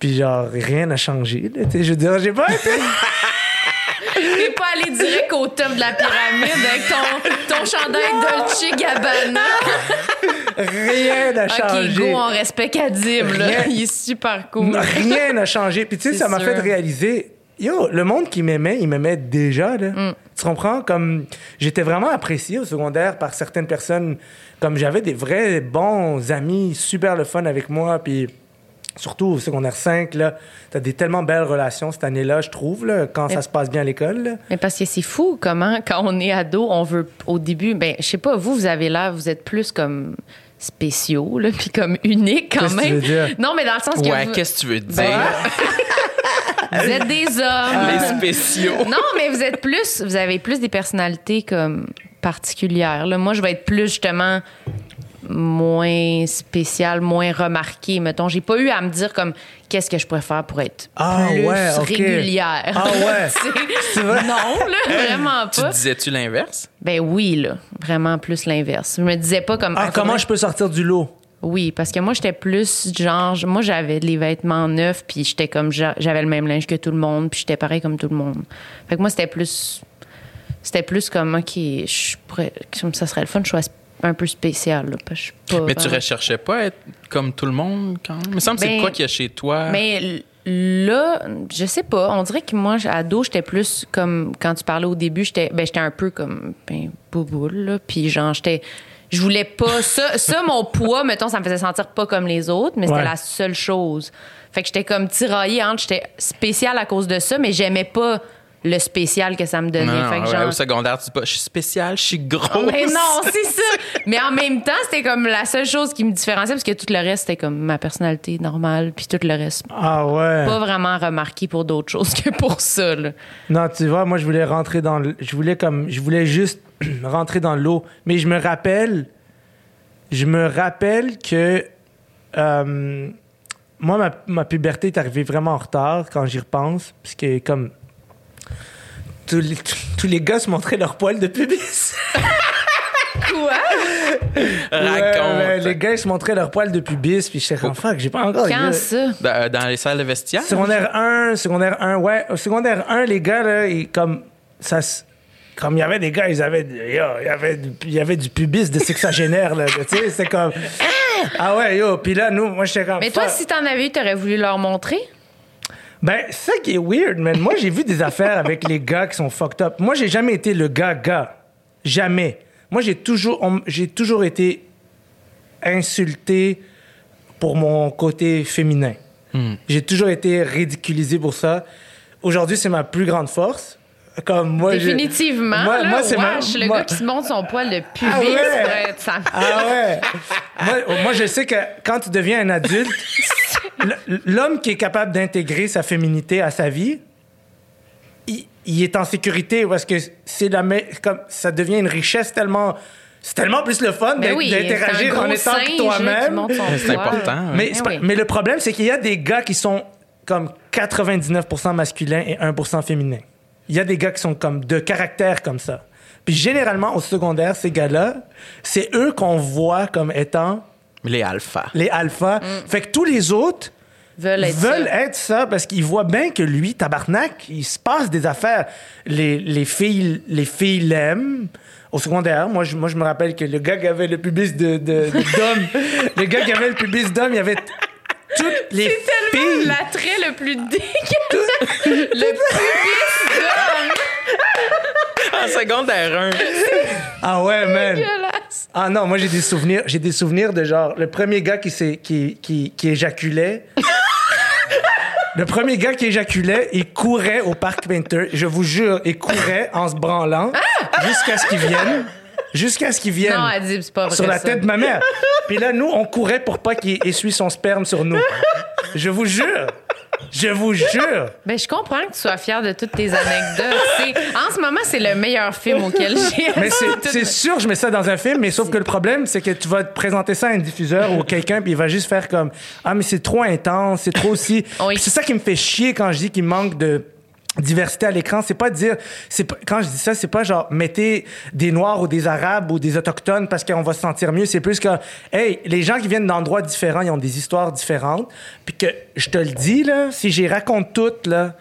D: Puis genre, rien n'a changé. là. Tu sais, Je veux dire, j'ai pas été.
C: T'es pas allé direct au top de la pyramide avec ton, ton chandail Dolce Gabbana.
D: Rien n'a
C: OK,
D: changé.
C: go, on respecte Kadim, là.
D: Rien.
C: Il est super cool.
D: Rien n'a changé. Puis tu sais, ça m'a fait réaliser, yo, le monde qui m'aimait, il m'aimait déjà. Là.
C: Mm.
D: Tu comprends? Comme j'étais vraiment apprécié au secondaire par certaines personnes. Comme j'avais des vrais bons amis, super le fun avec moi. Puis surtout au secondaire 5, là, t'as des tellement belles relations cette année-là, je trouve, là, quand ça se passe bien à l'école.
C: Mais parce que c'est fou comment, quand on est ado, on veut au début, ben, je sais pas, vous, vous avez l'air, vous êtes plus comme spéciaux, là, puis comme uniques quand
D: Qu'est-ce que tu
C: même.
D: veux dire?
C: Non, mais dans le sens que
B: Ouais,
C: vous,
B: qu'est-ce que tu veux dire?
C: Ben, vous êtes des hommes.
B: Les spéciaux.
C: Non, mais vous êtes plus, vous avez plus des personnalités comme particulières. Là. Moi, je vais être plus justement moins spéciale, moins remarquée. Mettons, j'ai pas eu à me dire comme qu'est-ce que je pourrais faire pour être
D: Ah,
C: plus
D: ouais,
C: régulière?
D: Ah, ouais.
C: C'est- non, là, vraiment
B: Tu
C: pas.
B: disais-tu l'inverse?
C: Ben oui, là, vraiment plus l'inverse. Je me disais pas comme
D: Ah,
C: Ah,
D: comment
C: faudrait-
D: je peux sortir du lot?
C: Oui, parce que moi, j'étais plus genre, moi, j'avais les vêtements neufs, puis j'étais comme, j'a- j'avais le même linge que tout le monde, puis j'étais pareil comme tout le monde. Fait que moi, c'était plus, c'était plus comme, OK, je pourrais, ça serait le fun, je sois un peu spécial, là, parce que je suis pas
B: Mais tu recherchais pas être comme tout le monde quand même? Il me semble que c'est
C: Ben,
B: quoi qu'il y a chez toi?
C: Mais l- là, je sais pas. On dirait que moi, ado, j'étais plus comme quand tu parlais au début, j'étais ben j'étais un peu comme ben bouboule là, puis genre j'étais je voulais pas ça ça mon poids mettons ça me faisait sentir pas comme les autres, mais c'était
D: Ouais.
C: la seule chose. Fait que j'étais comme tiraillée entre j'étais spéciale à cause de ça, mais j'aimais pas le spécial que ça me donnait.
B: Non,
C: fait que
B: ouais,
C: genre
B: au secondaire, tu dis pas, je suis spécial, je suis gros.
C: mais non, c'est ça. Mais en même temps, c'était comme la seule chose qui me différenciait parce que tout le reste, c'était comme ma personnalité normale, puis tout le reste,
D: Ah ouais.
C: pas vraiment remarqué pour d'autres choses que pour ça. Là.
D: Non, tu vois, moi, je voulais rentrer dans le... Je voulais comme... Je voulais juste rentrer dans l'eau. Mais je me rappelle... Je me rappelle que... euh, moi, ma, ma puberté est arrivée vraiment en retard quand j'y repense. Parce que, comme... Tous les, tous les gars se montraient leur poil de pubis.
C: Quoi?
B: Raconte.
D: Ouais, les gars, ils se montraient leur poil de pubis. Puis j'étais comme, fuck, j'ai pas encore...
C: Quand
D: eu-
C: ça?
B: Dans, dans les salles de vestiaire?
D: Secondaire 1, secondaire 1, ouais. Au secondaire 1, les gars, là, ils, comme, ça, comme il y avait des gars, ils avaient, du- yo, il y avait, du- il y avait du pubis de sexagénaire, là. Tu sais, c'était comme, ah ouais, yo. Puis là, nous, moi, j'étais comme,
C: Mais toi, si t'en avais eu, t'aurais voulu leur montrer?
D: Ben, c'est ça qui est weird, man. Moi, j'ai vu des affaires avec les gars qui sont fucked up. Moi, j'ai jamais été le gars-gars. Jamais. Moi, j'ai toujours, j'ai toujours été insulté pour mon côté féminin. J'ai toujours été ridiculisé pour ça. Aujourd'hui, c'est ma plus grande force. Comme moi,
C: Définitivement.
D: Moi,
C: là,
D: moi, c'est ma-
C: le
D: moi-
C: gars qui se montre son poil de pubis,
D: Ah ouais?
C: ça pourrait être ça.
D: Ah ouais. moi, moi, je sais que quand tu deviens un adulte, l'homme qui est capable d'intégrer sa féminité à sa vie, il, il est en sécurité parce que c'est la me- comme ça devient une richesse tellement c'est tellement plus le fun
C: Ben oui,
D: d'interagir en étant
C: singe,
D: que toi-même.
B: C'est important.
D: Mais,
C: Ben oui.
D: mais le problème, c'est qu'il y a des gars qui sont comme 99% masculins et 1% féminins. Il y a des gars qui sont comme de caractère comme ça. Puis généralement, au secondaire, ces gars-là, c'est eux qu'on voit comme étant
B: Les alphas.
D: les alphas. Fait que tous les autres
C: Veulent être
D: veulent
C: ça.
D: être ça parce qu'ils voient bien que lui, tabarnak, il se passe des affaires. Les, les filles les filles l'aiment. Au secondaire, moi je, moi, je me rappelle que le gars qui avait le pubis de, de- d'homme, le gars qui avait le pubis d'homme, il y avait toutes les
C: Tellement
D: filles.
C: l'attrait le plus dégueulasse. le pubis d'homme.
B: En secondaire 1.
D: Ah ouais, man. Ah non, moi j'ai des souvenirs, j'ai des souvenirs de genre le premier gars qui s'est qui, qui, qui éjaculait. le premier gars qui éjaculait, il courait au parc Painter, je vous jure, il courait en se branlant jusqu'à ce qu'il vienne. Jusqu'à ce qu'il vienne.
C: Non, elle dit, c'est pas vrai.
D: sur la
C: ça.
D: tête de ma mère. Puis là, nous, on courait pour pas qu'il essuie son sperme sur nous. Je vous jure. Je vous jure.
C: Ben, je comprends que tu sois fier de toutes tes anecdotes. C'est- en ce moment, c'est le meilleur film auquel j'ai
D: Mais c'est-
C: assisté.
D: c'est sûr, je mets ça dans un film, mais sauf que le problème, c'est que tu vas te présenter ça à un diffuseur ou quelqu'un, puis il va juste faire comme Ah, mais c'est trop intense, c'est trop.
C: Oui.
D: Puis C'est ça qui me fait chier quand je dis qu'il manque de diversité à l'écran c'est pas dire c'est quand je dis ça c'est pas genre mettez des noirs ou des arabes ou des autochtones parce qu'on va se sentir mieux. C'est plus que hey les gens qui viennent d'endroits différents ils ont des histoires différentes. Puis que je te le dis là si j'y raconte toutes là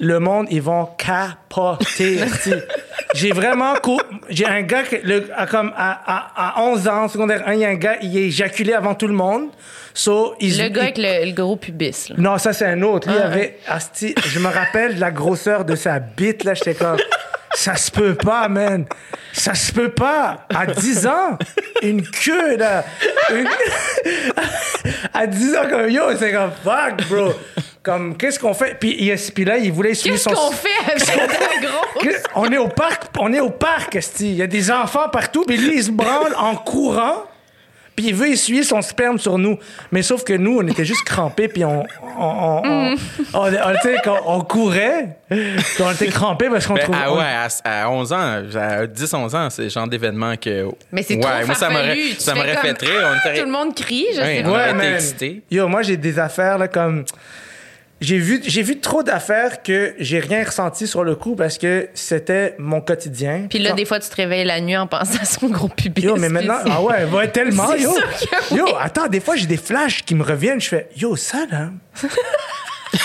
D: le monde ils vont capoter j'ai vraiment j'ai un gars que, le, à, comme à, à, à 11 ans secondaire 1 il y a un gars il est éjaculé avant tout le monde so, il,
C: Le gars
D: il-
C: avec le, le gros pubis. là.
D: non, ça, c'est un autre. Lui, il
C: Ah,
D: avait. Asti, je me rappelle de la grosseur de sa bite, là. J'étais comme. Ça se peut pas, man. Ça se peut pas. À 10 ans, une queue, là. Une- à 10 ans, comme yo, c'est comme fuck, bro. Comme, qu'est-ce qu'on fait? Puis, il- puis là, il voulait suivre
C: Qu'est-ce
D: son.
C: qu'on fait avec la grosse?
D: On est au parc, on est au parc, esti. Il y a des enfants partout, puis lui, il se branle en courant, puis il veut essuyer son sperme sur nous. Mais sauf que nous, on était juste crampés, puis on, on, on, on courait, puis on était crampés parce qu'on
B: Ben,
D: trouvait...
B: ah ouais, à, à 11 ans, à 10-11 ans, c'est le genre d'événement que.
C: Mais c'est
B: ouais,
C: trop
B: moi, ça m'aurait, ça m'aurait fait
C: Tout le monde crie, je
B: Ouais,
C: sais pas.
D: Ouais. Yo, moi, j'ai des affaires, là, comme... j'ai vu, j'ai vu trop d'affaires que j'ai rien ressenti sur le coup parce que c'était mon quotidien.
C: Puis là,
D: Quand-
C: des fois, tu te réveilles la nuit en pensant à son gros pubis.
D: Yo, mais maintenant, ah ouais, ouais, tellement, yo. Yo, attends, des fois, j'ai des flashs qui me reviennent. Je fais, yo, ça, là,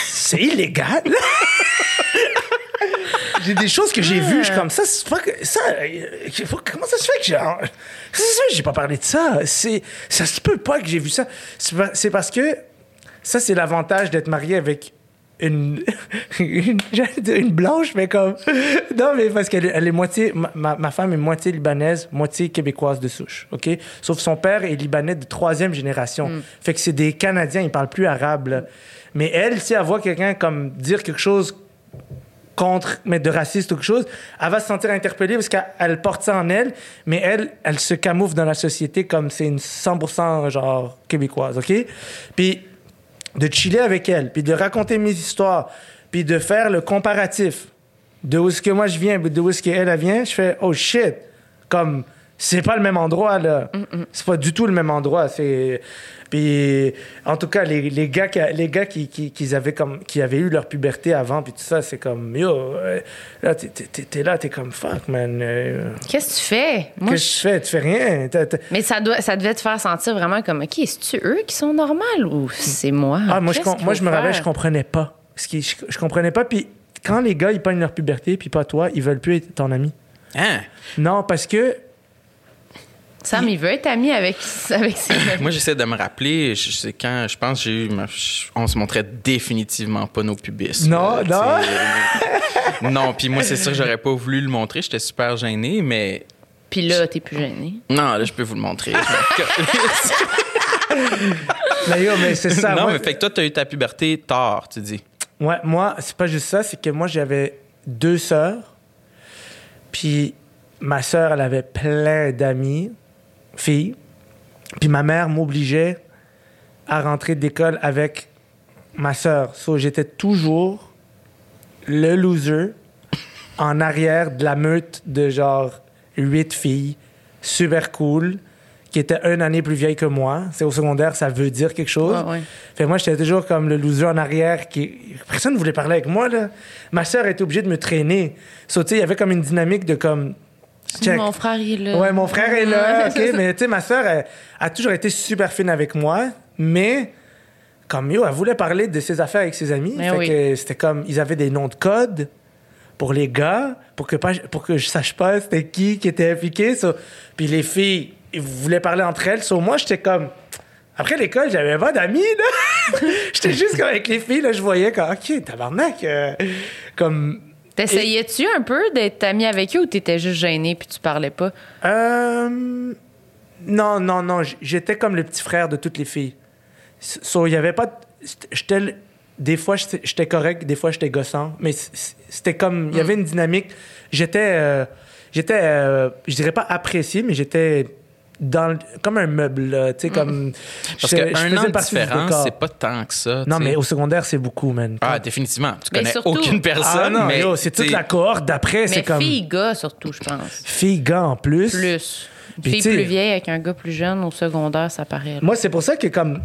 D: c'est illégal. j'ai des choses que j'ai vues, je suis comme ça, c'est pas que. Ça, euh, comment ça se fait que j'ai. Ça se fait que j'ai pas parlé de ça? C'est, ça se peut pas que j'ai vu ça. C'est parce que ça, c'est l'avantage d'être marié avec une, une, blanche, mais comme. Non, mais parce qu'elle est, elle est moitié. Ma, ma- femme est moitié libanaise, moitié québécoise de souche, OK? Sauf son père est libanais de troisième génération. Fait que c'est des Canadiens, ils parlent plus arabe, là. Mais elle, si elle voit quelqu'un comme dire quelque chose contre, mais de raciste ou quelque chose, elle va se sentir interpellée parce qu'elle elle porte ça en elle, mais elle, elle se camoufle dans la société comme c'est une 100% genre québécoise, OK? Puis de chiller avec elle, puis de raconter mes histoires, puis de faire le comparatif de où est-ce que moi je viens, de où est-ce qu'elle elle vient, je fais oh shit, comme c'est pas le même endroit là, c'est pas du tout le même endroit, c'est puis en tout cas les, les gars qui les gars qui, qui, qui avaient comme qui avaient eu leur puberté avant puis tout ça, c'est comme yo euh, là t'es, t'es- t'es- t'es là t'es comme fuck man, euh,
C: Qu'est-ce que tu fais? Moi,
D: qu'est-ce que
C: je-
D: tu fais, tu fais rien, T'as- t'as-
C: Mais ça, doit, ça devait te faire sentir vraiment comme, OK, est-ce-tu eux qui sont normales ou c'est moi?
D: Ah, moi, je,
C: Qu'est-ce
D: moi, je me rappelle, je comprenais pas. Ce qui, je, je comprenais pas. Puis quand les gars, ils pognent leur puberté, puis pas toi, ils veulent plus être ton ami.
B: Hein?
D: Non, parce que.
C: Sam, il veut être ami avec, avec ses amis.
B: Moi, j'essaie de me rappeler, je sais quand, je pense, j'ai eu, ma- on se montrait définitivement pas nos pubis.
D: Non,
B: là,
D: non.
B: non, puis moi, c'est sûr que j'aurais pas voulu le montrer, j'étais super gêné, mais
C: Puis là, t'es plus gêné.
B: non, là, je peux vous le montrer.
D: Mais, yo, mais c'est ça.
B: non,
D: moi,
B: mais fait que toi, t'as eu ta puberté tard, tu dis.
D: Ouais, moi, c'est pas juste ça, c'est que moi, j'avais deux sœurs. Puis ma sœur, elle avait plein d'amis, filles. Puis ma mère m'obligeait à rentrer d'école avec ma sœur. So, j'étais toujours le loser en arrière de la meute de genre huit filles, super cool, qui étaient une année plus vieilles que moi. C'est au secondaire, ça veut dire quelque chose.
C: Ouais, ouais.
D: Fait moi, j'étais toujours comme le loser en arrière qui. Personne ne voulait parler avec moi, là. Ma sœur était obligée de me traîner. So, tu sais, il y avait comme une dynamique de comme. Check.
C: Mon frère, est là.
D: Ouais, mon frère est là, ok. Mais tu sais, ma sœur elle, a toujours été super fine avec moi, mais comme yo, elle voulait parler de ses affaires avec ses amis.
C: Mais
D: fait
C: oui.
D: que c'était comme, ils avaient des noms de code pour les gars, pour que, pas, pour que je sache pas c'était qui qui était impliqué. so. Puis les filles, ils voulaient parler entre elles. So, moi, j'étais comme. Après l'école, j'avais pas d'amis, là. j'étais juste comme avec les filles, là, je voyais comme, OK, tabarnak. euh, comme.
C: T'essayais-tu un peu d'être ami avec eux ou t'étais juste gêné puis tu parlais pas?
D: Euh, non, non, non. J'étais comme le petit frère de toutes les filles. So, il y avait pas. de- J'étais. Des fois, j'étais correct, des fois, j'étais gossant. Mais c'était comme. Il y avait une dynamique. J'étais. euh, j'étais. euh, je dirais pas apprécié, mais j'étais. Dans, le- comme un meuble, tu sais, comme.
B: Parce qu'un an de différence, c'est pas tant que ça.
D: Non, mais au secondaire, c'est beaucoup, man.
B: Ah, définitivement. Tu
C: Mais
B: connais
C: surtout-
B: aucune personne,
D: Ah non,
B: mais.
D: yo, c'est toute la cohorte d'après,
C: Mais
D: c'est comme.
C: fille, gars, surtout, je pense.
D: Fille, gars en plus.
C: Plus. Fille plus vieille avec un gars plus jeune au secondaire, ça paraît. là.
D: Moi, c'est pour ça que comme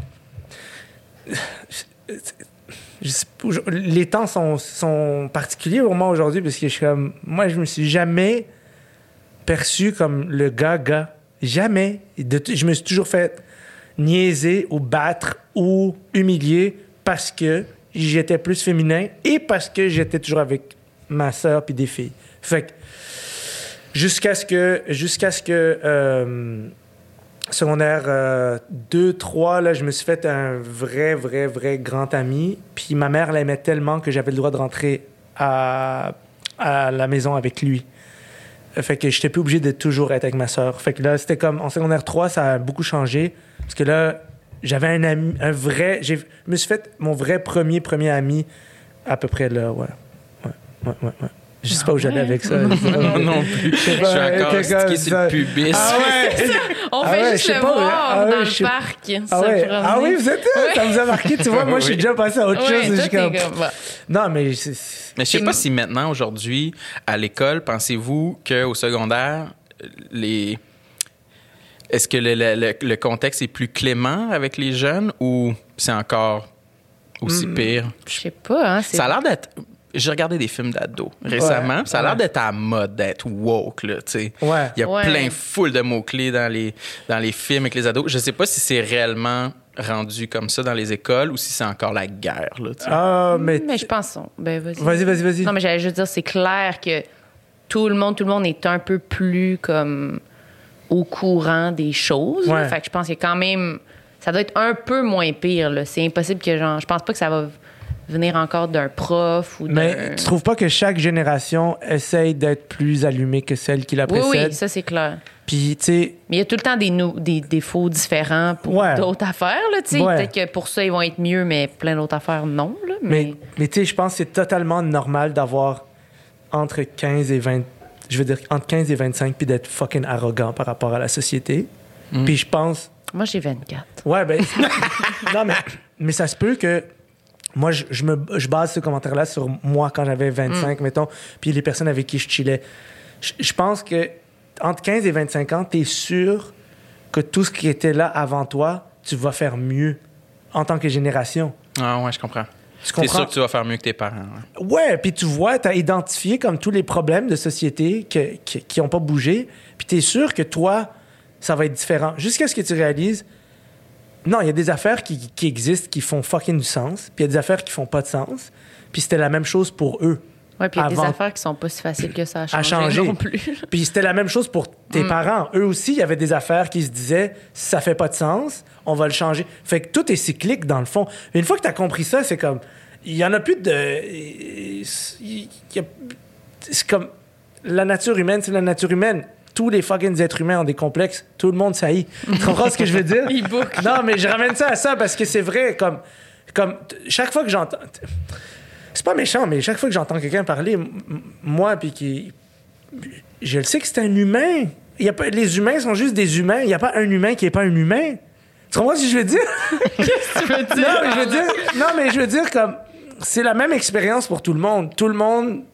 D: les temps sont, sont particuliers pour moi aujourd'hui parce que je suis comme moi, je me suis jamais perçu comme le gars gars, jamais. Je me suis toujours fait niaiser ou battre ou humilier parce que j'étais plus féminin et parce que j'étais toujours avec ma sœur puis des filles. Fait que jusqu'à ce que jusqu'à ce que euh, secondaire 2, 3, là, je me suis fait un vrai, vrai, vrai grand ami. Puis ma mère l'aimait tellement que j'avais le droit de rentrer à la maison avec lui. Fait que j'étais plus obligé de toujours être avec ma soeur. Fait que là, c'était comme en secondaire 3, ça a beaucoup changé. Parce que là, j'avais un ami, un vrai. Je me suis fait mon vrai premier, premier ami à peu près là. Ouais, ouais, ouais. ouais. Je sais pas où j'allais avec ça.
B: Non, non plus. Je suis encore stické sur le pubis.
D: Ah ouais!
C: On
D: Ah
C: fait
D: ouais,
C: juste le
D: pas,
C: voir
D: ah
C: dans le parc.
D: Ah, ouais. ah oui, vous êtes là?
C: Ouais.
D: Ça vous a marqué, tu vois. Moi, je suis déjà passé à autre chose. Comme-
C: comme.
D: Non, mais c'est-
B: Mais je sais pas si maintenant, aujourd'hui, à l'école, pensez-vous qu'au secondaire, les. Est-ce que le, le- le- le contexte est plus clément avec les jeunes ou c'est encore aussi pire?
C: Je sais pas, hein.
B: Ça a l'air d'être. J'ai regardé des films d'ados récemment.
D: Ouais,
B: ça a l'air
D: ouais.
B: d'être à la mode, d'être woke, là, tu sais.
D: Ouais.
B: Il y a
C: Ouais.
B: plein foule de mots-clés dans les, dans les films avec les ados. Je sais pas si c'est réellement rendu comme ça dans les écoles ou si c'est encore la guerre, là, tu sais.
D: Ah, mais.
C: Mais je pense. Ben, vas-y.
D: Vas-y, vas-y, vas-y.
C: Non, mais j'allais juste dire, c'est clair que tout le monde, tout le monde est un peu plus comme au courant des choses. Fait que je pense qu'il y a quand même. Ça doit être un peu moins pire. là. C'est impossible que genre. Je pense pas que ça va venir encore d'un prof ou d'un.
D: Mais tu trouves pas que chaque génération essaye d'être plus allumée que celle qui la
C: Oui,
D: précède?
C: oui, ça c'est clair.
D: Puis, tu sais,
C: Mais il y a tout le temps des, des défauts différents pour
D: Ouais.
C: d'autres affaires. Là, tu sais.
D: Ouais.
C: Peut-être que pour ça, ils vont être mieux, mais plein d'autres affaires, non. Là, mais...
D: Mais, mais tu sais, je pense que c'est totalement normal d'avoir entre 15 et 20, je veux dire, entre 15 et 25, puis d'être fucking arrogant par rapport à la société. Puis je pense,
C: Moi, j'ai 24.
D: ouais, ben, non, mais, mais ça se peut que moi, je, je me, je base ce commentaire-là sur moi quand j'avais 25, mettons, puis les personnes avec qui je chillais. Je, je pense que entre 15 et 25 ans, tu es sûr que tout ce qui était là avant toi, tu vas faire mieux en tant que génération.
B: Ah, ouais, je comprends.
D: Tu comprends?
B: sûr que tu vas faire mieux que tes parents. ouais.
D: Puis tu vois, tu as identifié comme tous les problèmes de société que- qui n'ont pas bougé, puis tu es sûr que toi, ça va être différent. Jusqu'à ce que tu réalises, non, il y a des affaires qui, qui existent qui font fucking du sens, puis il y a des affaires qui font pas de sens, puis c'était la même chose pour eux.
C: Ouais, puis il y a des affaires qui sont pas si faciles que ça à changer,
D: À changer.
C: non plus.
D: Puis c'était la même chose pour tes
C: Mm.
D: parents. Eux aussi, il y avait des affaires qui se disaient ça fait pas de sens, on va le changer. Fait que tout est cyclique dans le fond. Une fois que tu as compris ça, c'est comme il y en a plus de c'est comme la nature humaine, c'est la nature humaine. Tous les fucking êtres humains ont des complexes. Tout le monde saillit. Tu comprends ce que je veux dire? Non, mais je ramène ça à ça parce que c'est vrai. Comme, comme chaque fois que j'entends. C'est pas méchant, mais chaque fois que j'entends quelqu'un parler, moi, puis qui. Je le sais que c'est un humain. Il y a pas, les humains sont juste des humains. Il n'y a pas un humain qui n'est pas un humain. Tu comprends ce que je veux dire?
C: tu veux dire?
D: non, mais je veux dire, non, mais je veux dire comme c'est la même expérience pour tout le monde. Tout le monde,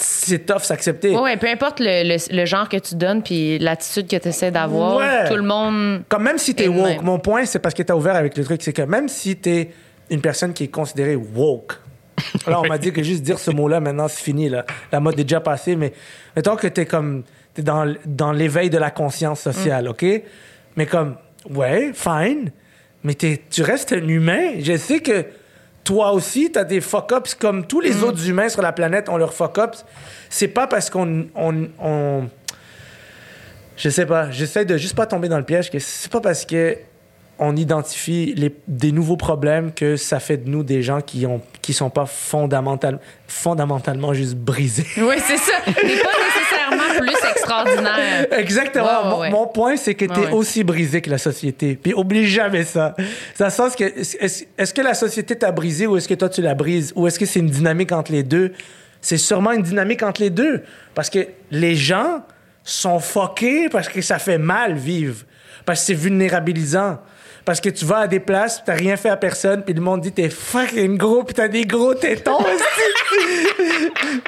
D: c'est tough s'accepter.
C: Ouais, peu importe le, le- le genre que tu donnes puis l'attitude que tu essaies d'avoir,
D: Ouais.
C: tout le monde.
D: Comme même si t'es woke,
C: même.
D: mon point, c'est parce que t'as ouvert avec le truc, c'est que même si t'es une personne qui est considérée woke, là, on m'a dit que juste dire ce mot-là, maintenant, c'est fini, là. La mode est déjà passée, mais mettons que t'es comme, t'es dans, dans l'éveil de la conscience sociale,
C: Mm.
D: OK? Mais comme, ouais, fine, mais t'es- tu restes un humain. Je sais que toi aussi, t'as des fuck-ups comme tous
C: Mm.
D: les autres humains sur la planète ont leurs fuck-ups. C'est pas parce qu'on... on- on- je sais pas. J'essaie de juste pas tomber dans le piège que c'est pas parce que on identifie les, des nouveaux problèmes que ça fait de nous des gens qui ont qui sont pas fondamental, fondamentalement juste brisés.
C: Oui, c'est ça. T'es pas nécessairement plus extraordinaire.
D: Exactement.
C: Ouais,
D: mon, point, c'est que tu es
C: Ouais, ouais.
D: aussi brisé que la société. Puis oublie jamais ça. Le sens que, est-ce que la société t'a brisé ou est-ce que toi tu la brises? Ou est-ce que c'est une dynamique entre les deux? C'est sûrement une dynamique entre les deux. Parce que les gens sont fuckés parce que ça fait mal vivre. Parce que c'est vulnérabilisant. Parce que tu vas à des places, t'as rien fait à personne, puis le monde dit t'es fucking gros, puis t'as des gros tétons.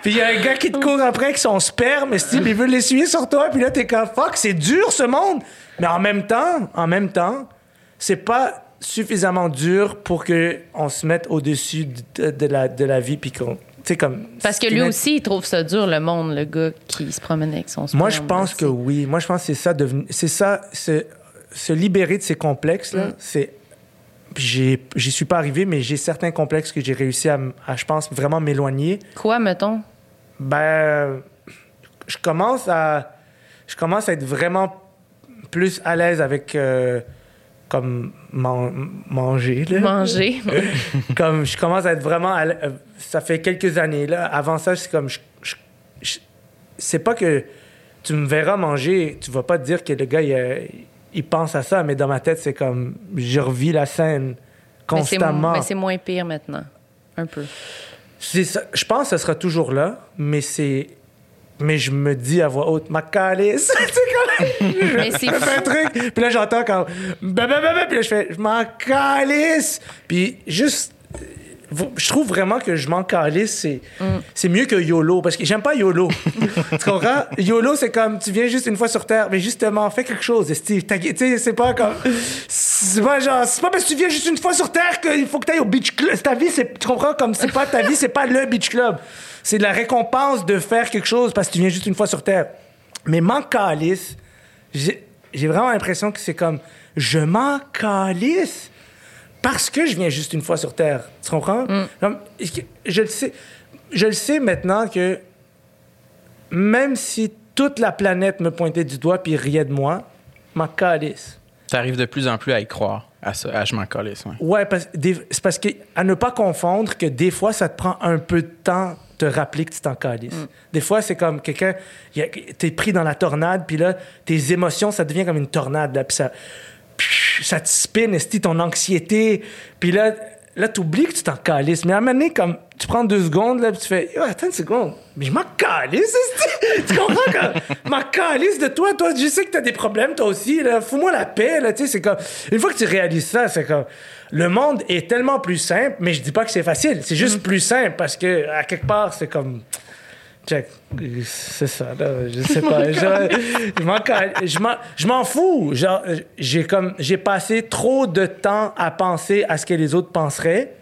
D: puis il y a un gars qui te court après avec son sperme, puis il veut l'essuyer sur toi, puis là t'es comme fuck, c'est dur ce monde. Mais en même temps, en même temps, c'est pas suffisamment dur pour que on se mette au-dessus de, de la, de la vie, puis qu'on, comme.
C: Parce que
D: c'est
C: lui aussi, il trouve ça dur, le monde, le gars qui se promenait avec son
D: Moi,
C: sperme,
D: je pense que oui. Moi, je pense que c'est ça, devenu- c'est ça, se, se libérer de ces complexes-là,
C: Mm.
D: c'est. j'ai- J'y suis pas arrivé, mais j'ai certains complexes que j'ai réussi à, je pense, vraiment m'éloigner.
C: Quoi, mettons?
D: Ben, je commence à, je commence à être vraiment plus à l'aise avec, euh, comme man- manger. Là.
C: Manger.
D: comme je commence à être vraiment à euh, ça fait quelques années là avant ça c'est comme je, je- je- c'est pas que tu me verras manger tu vas pas te dire que le gars il, il pense à ça mais dans ma tête c'est comme je revis la scène constamment
C: Mais c'est moins pire maintenant. Un peu.
D: Ça- je pense que ça sera toujours là mais c'est mais je me dis à voix haute ma calice je fais un truc puis là j'entends comme bah, bah, bah, puis là je fais je m'en calisse puis juste je trouve vraiment que je m'en calisse, c'est, c'est mieux que YOLO. Parce que j'aime pas YOLO. tu comprends? YOLO, c'est comme tu viens juste une fois sur Terre, mais justement, fais quelque chose, Steve. Tu sais, c'est pas comme. C'est pas genre. C'est pas parce que tu viens juste une fois sur Terre qu'il faut que tu ailles au beach club. Ta vie, c'est. Tu comprends? Comme c'est pas ta vie, c'est pas le beach club. C'est la récompense de faire quelque chose parce que tu viens juste une fois sur Terre. Mais m'en calisse, j'ai, j'ai vraiment l'impression que c'est comme. Je m'en calisse parce que je viens juste une fois sur Terre. Tu comprends? Comme, je le sais. Je le sais maintenant que même si toute la planète me pointait du doigt puis riait de moi, m'en calisse.
B: T'arrives de plus en plus à y croire, à ça, à je m'en calisse, ouais.
D: Ouais, parce, c'est parce que à ne pas confondre que des fois, ça te prend un peu de temps de te rappeler que tu t'en calisses. Des fois, c'est comme quelqu'un, t'es pris dans la tornade, puis là, tes émotions, ça devient comme une tornade, là, puis ça, ça te spin, esti, ton anxiété, puis là, là, t'oublies que tu t'en calisses. Mais à un moment donné, comme, tu prends deux secondes, là, puis tu fais, Yo, attends une seconde, mais je m'en calisse, tu comprends? Je m'en calisse de toi, toi, je sais que t'as des problèmes, toi aussi, là, fous-moi la paix, là, tu sais, c'est comme, une fois que tu réalises ça, c'est comme, le monde est tellement plus simple, mais je dis pas que c'est facile, c'est juste plus simple, parce que, à quelque part, c'est comme, Check. C'est ça, là. Je sais pas. je m'en fous. J'ai comme, j'ai passé trop de temps à penser à ce que les autres penseraient.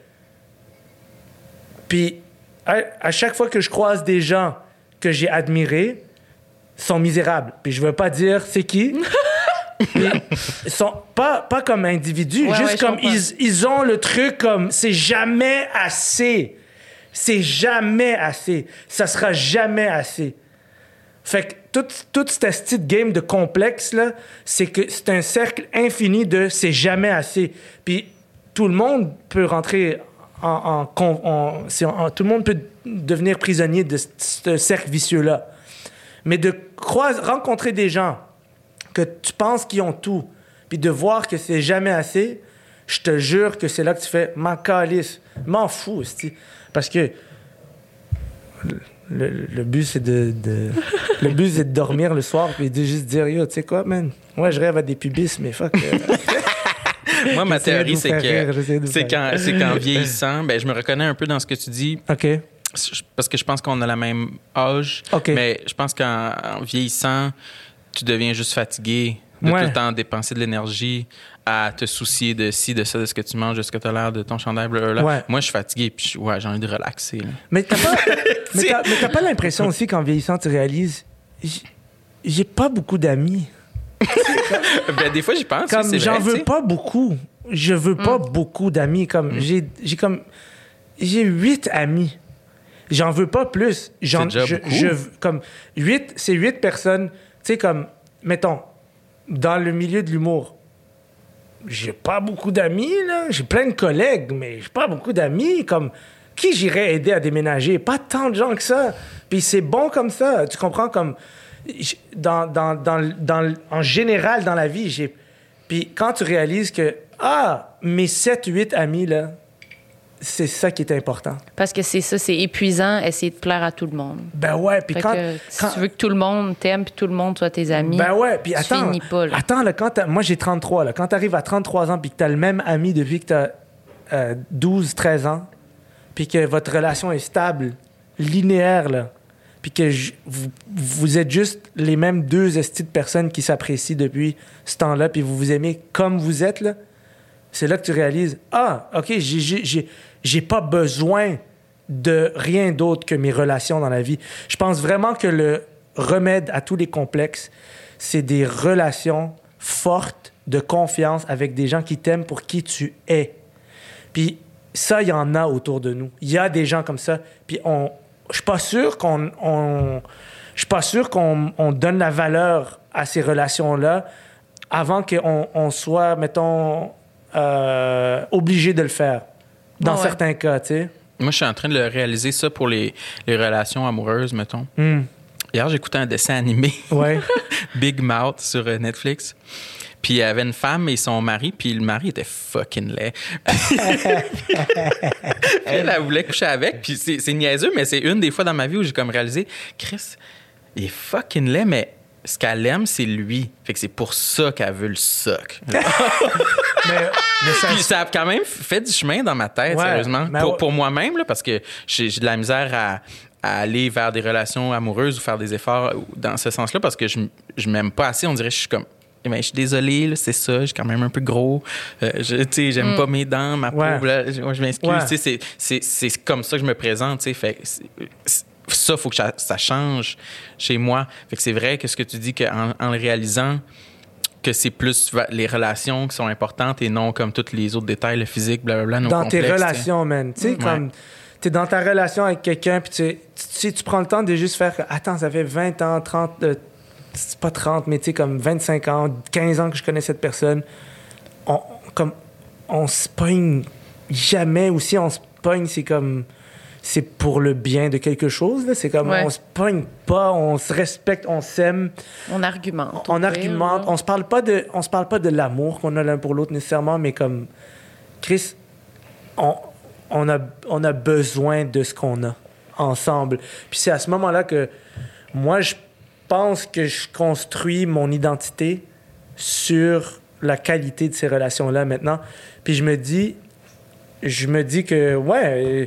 D: Puis, à, à chaque fois que je croise des gens que j'ai admirés, sont misérables. Puis je veux pas dire c'est qui. Ils sont pas, pas comme individus,
C: Ouais,
D: juste
C: ouais,
D: comme ils, ils ont le truc comme c'est jamais assez. C'est jamais assez. Ça sera jamais assez. Fait que toute, toute cette petite game de complexe, là, c'est que c'est un cercle infini de c'est jamais assez. Puis tout le monde peut rentrer en. tout le monde peut devenir prisonnier de ce- ce cercle vicieux-là. Mais de croiser, rencontrer des gens que tu penses qu'ils ont tout, puis de voir que c'est jamais assez, je te jure que c'est là que tu fais m'en calisse, m'en fous, esti. Parce que le, but c'est de, de- le but c'est de dormir le soir puis de juste dire yo tu sais quoi man? Moi je rêve à des pubis mais fuck euh,
B: Moi, ma théorie, c'est que c'est
D: faire
B: quand, c'est qu'en vieillissant, ben, je me reconnais un peu dans ce que tu dis,
D: ok.
B: Parce que je pense qu'on a la même âge,
D: Ok.
B: mais je pense qu'en en vieillissant, tu deviens juste fatigué de
D: Ouais.
B: tout le temps dépenser de l'énergie à te soucier de ci, de ça, de ce que tu manges, de ce que tu as l'air, de ton chandail.
D: Ouais.
B: Moi, je suis fatigué, puis je- ouais, j'ai envie de relaxer. là.
D: mais t'as pas mais t'as, mais t'as pas l'impression aussi qu'en vieillissant tu réalises j'ai- j'ai pas beaucoup d'amis
B: ben, des fois, j'y pense.
D: comme
B: c'est
D: j'en
B: vrai,
D: veux pas beaucoup je veux pas beaucoup d'amis comme j'ai j'ai comme j'ai huit amis j'en veux pas plus j'en
B: déjà
D: je,
B: beaucoup.
D: je- comme huit c'est huit personnes tu sais comme mettons dans le milieu de l'humour j'ai pas beaucoup d'amis là. J'ai plein de collègues mais j'ai pas beaucoup d'amis. Comme qui j'irais aider à déménager? Pas tant de gens que ça. Puis c'est bon comme ça. Tu comprends? Comme dans, dans, dans, dans- en général dans la vie j'ai puis quand tu réalises que ah mes 7 8 amis là c'est ça qui est important
C: Parce que c'est ça, c'est épuisant, essayer de plaire à tout le monde.
D: ben ouais puis quand,
C: que si
D: quand-
C: tu veux que tout le monde t'aime puis tout le monde soit tes amis,
D: Ben ouais, puis attends.
C: finis pas, là.
D: Attends, là, quand moi j'ai 33, là. Quand t'arrives à 33 ans puis que t'as le même ami depuis que t'as euh, 12, 13 ans, puis que votre relation est stable, linéaire, là, puis que vous êtes juste les mêmes deux estis de personnes qui s'apprécient depuis ce temps-là, puis vous vous aimez comme vous êtes, là, c'est là que tu réalises, ah, OK, j'ai- j'ai- pas besoin de rien d'autre que mes relations dans la vie. Je pense vraiment que le remède à tous les complexes, c'est des relations fortes de confiance avec des gens qui t'aiment pour qui tu es. Puis ça, il y en a autour de nous. Il y a des gens comme ça. Puis on, je suis pas sûr qu'on, on, suis pas sûr qu'on on donne la valeur à ces relations-là avant qu'on on soit, mettons, euh, obligé de le faire. Dans
C: ouais.
D: certains cas, tu sais.
B: Moi, je suis en train de le réaliser ça pour les, les relations amoureuses, mettons.
D: Hmm.
B: Hier, j'écoutais un dessin animé,
D: Ouais.
B: Big Mouth, sur euh, Netflix. Puis il y avait une femme et son mari, puis le mari était fucking laid. Puis elle, elle voulait coucher avec, puis c'est c'est niaiseux, mais c'est une des fois dans ma vie où j'ai comme réalisé, Chris, il est fucking laid, mais ce qu'elle aime, c'est lui. Fait que c'est pour ça qu'elle veut le soc.
D: Mais, mais ça,
B: Puis ça a quand même fait du chemin dans ma tête,
D: Ouais,
B: sérieusement.
D: mais
B: Pour,
D: ouais.
B: pour moi-même, là, parce que j'ai de la misère à, à aller vers des relations amoureuses ou faire des efforts dans ce sens-là parce que je, je m'aime pas assez. On dirait que je suis comme. Eh ben, je suis désolé, là, c'est ça, je suis quand même un peu gros. Euh, je, tu sais, j'aime pas mes dents, ma peau. Là, je, je m'excuse.
D: Ouais.
B: Tu sais, c'est- comme ça que je me présente. tu sais, Fait, que c'est- c'est- ça, faut que ça, ça change chez moi. Fait que c'est vrai que ce que tu dis qu'en en le réalisant, que c'est plus les relations qui sont importantes et non comme tous les autres détails, le physique, blablabla. nos
D: dans tes relations, man. Tu sais,
B: Ouais.
D: comme t'es dans ta relation avec quelqu'un, puis tu, tu, sais, tu prends le temps de juste faire. Attends, ça fait 20 ans, 30, euh, c'est pas 30, mais tu sais, comme 25 ans, 15 ans que je connais cette personne. On, comme, on se pogne jamais, ou si on se pogne, c'est comme. C'est pour le bien de quelque chose, là. C'est comme,
C: Ouais.
D: on se pogne pas, on se respecte, on s'aime.
C: On argumente.
D: On
C: pire,
D: argumente,
C: là.
D: on se parle pas de, on se parle pas de l'amour qu'on a l'un pour l'autre nécessairement, mais comme Chris, on, on a, on a besoin de ce qu'on a ensemble. Puis c'est à ce moment-là que moi je pense que je construis mon identité sur la qualité de ces relations-là maintenant. Puis je me dis, je me dis que ouais, euh,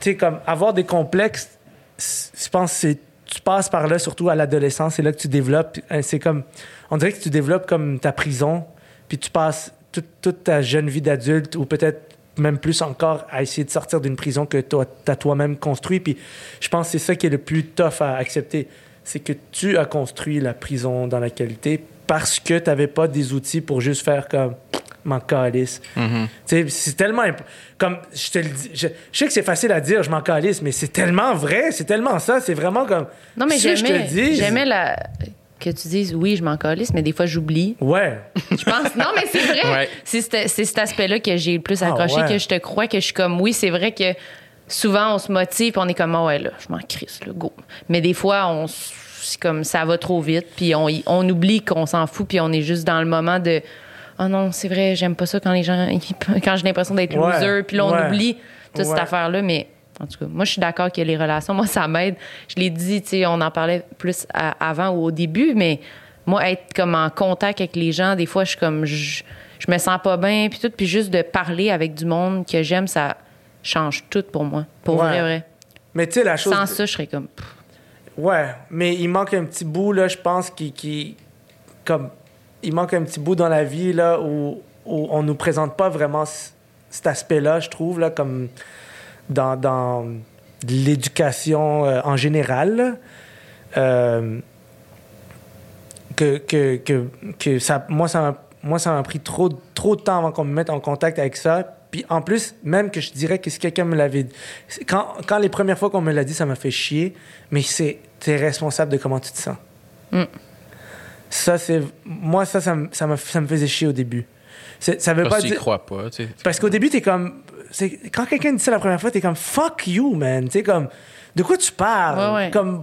D: tu sais comme avoir des complexes, je pense que tu passes par là surtout à l'adolescence, c'est là que tu développes. euh, C'est comme, on dirait que tu développes comme ta prison, puis tu passes toute, ta jeune vie d'adulte ou peut-être même plus encore à essayer de sortir d'une prison que toi as toi-même construit. Puis je pense que c'est ça qui est le plus tough à accepter, c'est que tu as construit la prison dans la qualité parce que tu n'avais pas des outils pour juste faire comme m'en calisse.
B: Mhm.
D: Tu sais, c'est tellement imp- comme je te le dis, je, je sais que c'est facile à dire, je m'en calisse, mais c'est tellement vrai, c'est tellement ça, c'est vraiment comme
C: Non, mais j'aimais, j'aimais la... que tu dises oui, je m'en calisse, mais des fois, j'oublie.
D: Ouais.
C: Je pense. Non, mais c'est vrai.
B: Ouais.
C: C'est, cet- c'est cet aspect-là que j'ai le plus
D: Ah,
C: accroché,
D: ouais.
C: que je te crois, que je suis comme oui, c'est vrai que souvent, on se motive, puis on est comme ah ouais, là, je m'en crisse, là, go. Mais des fois, on comme ça va trop vite, puis on, on oublie qu'on s'en fout, puis on est juste dans le moment de oh non, c'est vrai, j'aime pas ça quand les gens, quand j'ai l'impression d'être
D: Ouais.
C: loser, puis là, on
D: Ouais.
C: oublie toute cette affaire-là, mais. En tout cas, moi, je suis d'accord que les relations, moi, ça m'aide. Je l'ai dit, tu sais, on en parlait plus à- avant ou au début, mais moi, être comme en contact avec les gens, des fois, je suis comme, je, je me sens pas bien, puis tout, puis juste de parler avec du monde que j'aime, ça change tout pour moi. Pour vrai, vrai.
D: Mais tu sais, la chose.
C: Sans ça, je serais comme,
D: Ouais, mais il manque un petit bout, là, je pense, qui. qui comme, il manque un petit bout dans la vie, là, où, on nous présente pas vraiment cet aspect-là, je trouve, là, comme dans, l'éducation euh, en général. Euh, que, que, que, que ça, moi, ça m'a, moi, ça m'a pris trop, trop de temps avant qu'on me mette en contact avec ça. Puis en plus, même que je dirais que si quelqu'un me l'avait quand, quand les premières fois qu'on me l'a dit, ça m'a fait chier, mais c'est, t'es responsable de comment tu te sens.
C: Mm.
D: Ça, c'est, moi, ça, ça, me- ça, me, ça me faisait chier au début. Ça veut
B: Parce
D: pas dire.
B: crois pas, tu sais.
D: Parce qu'au début, t'es comme. c'est- Quand quelqu'un dit ça la première fois, t'es comme fuck you, man. Tu comme. De quoi tu parles?
C: Ouais, ouais.
D: Comme.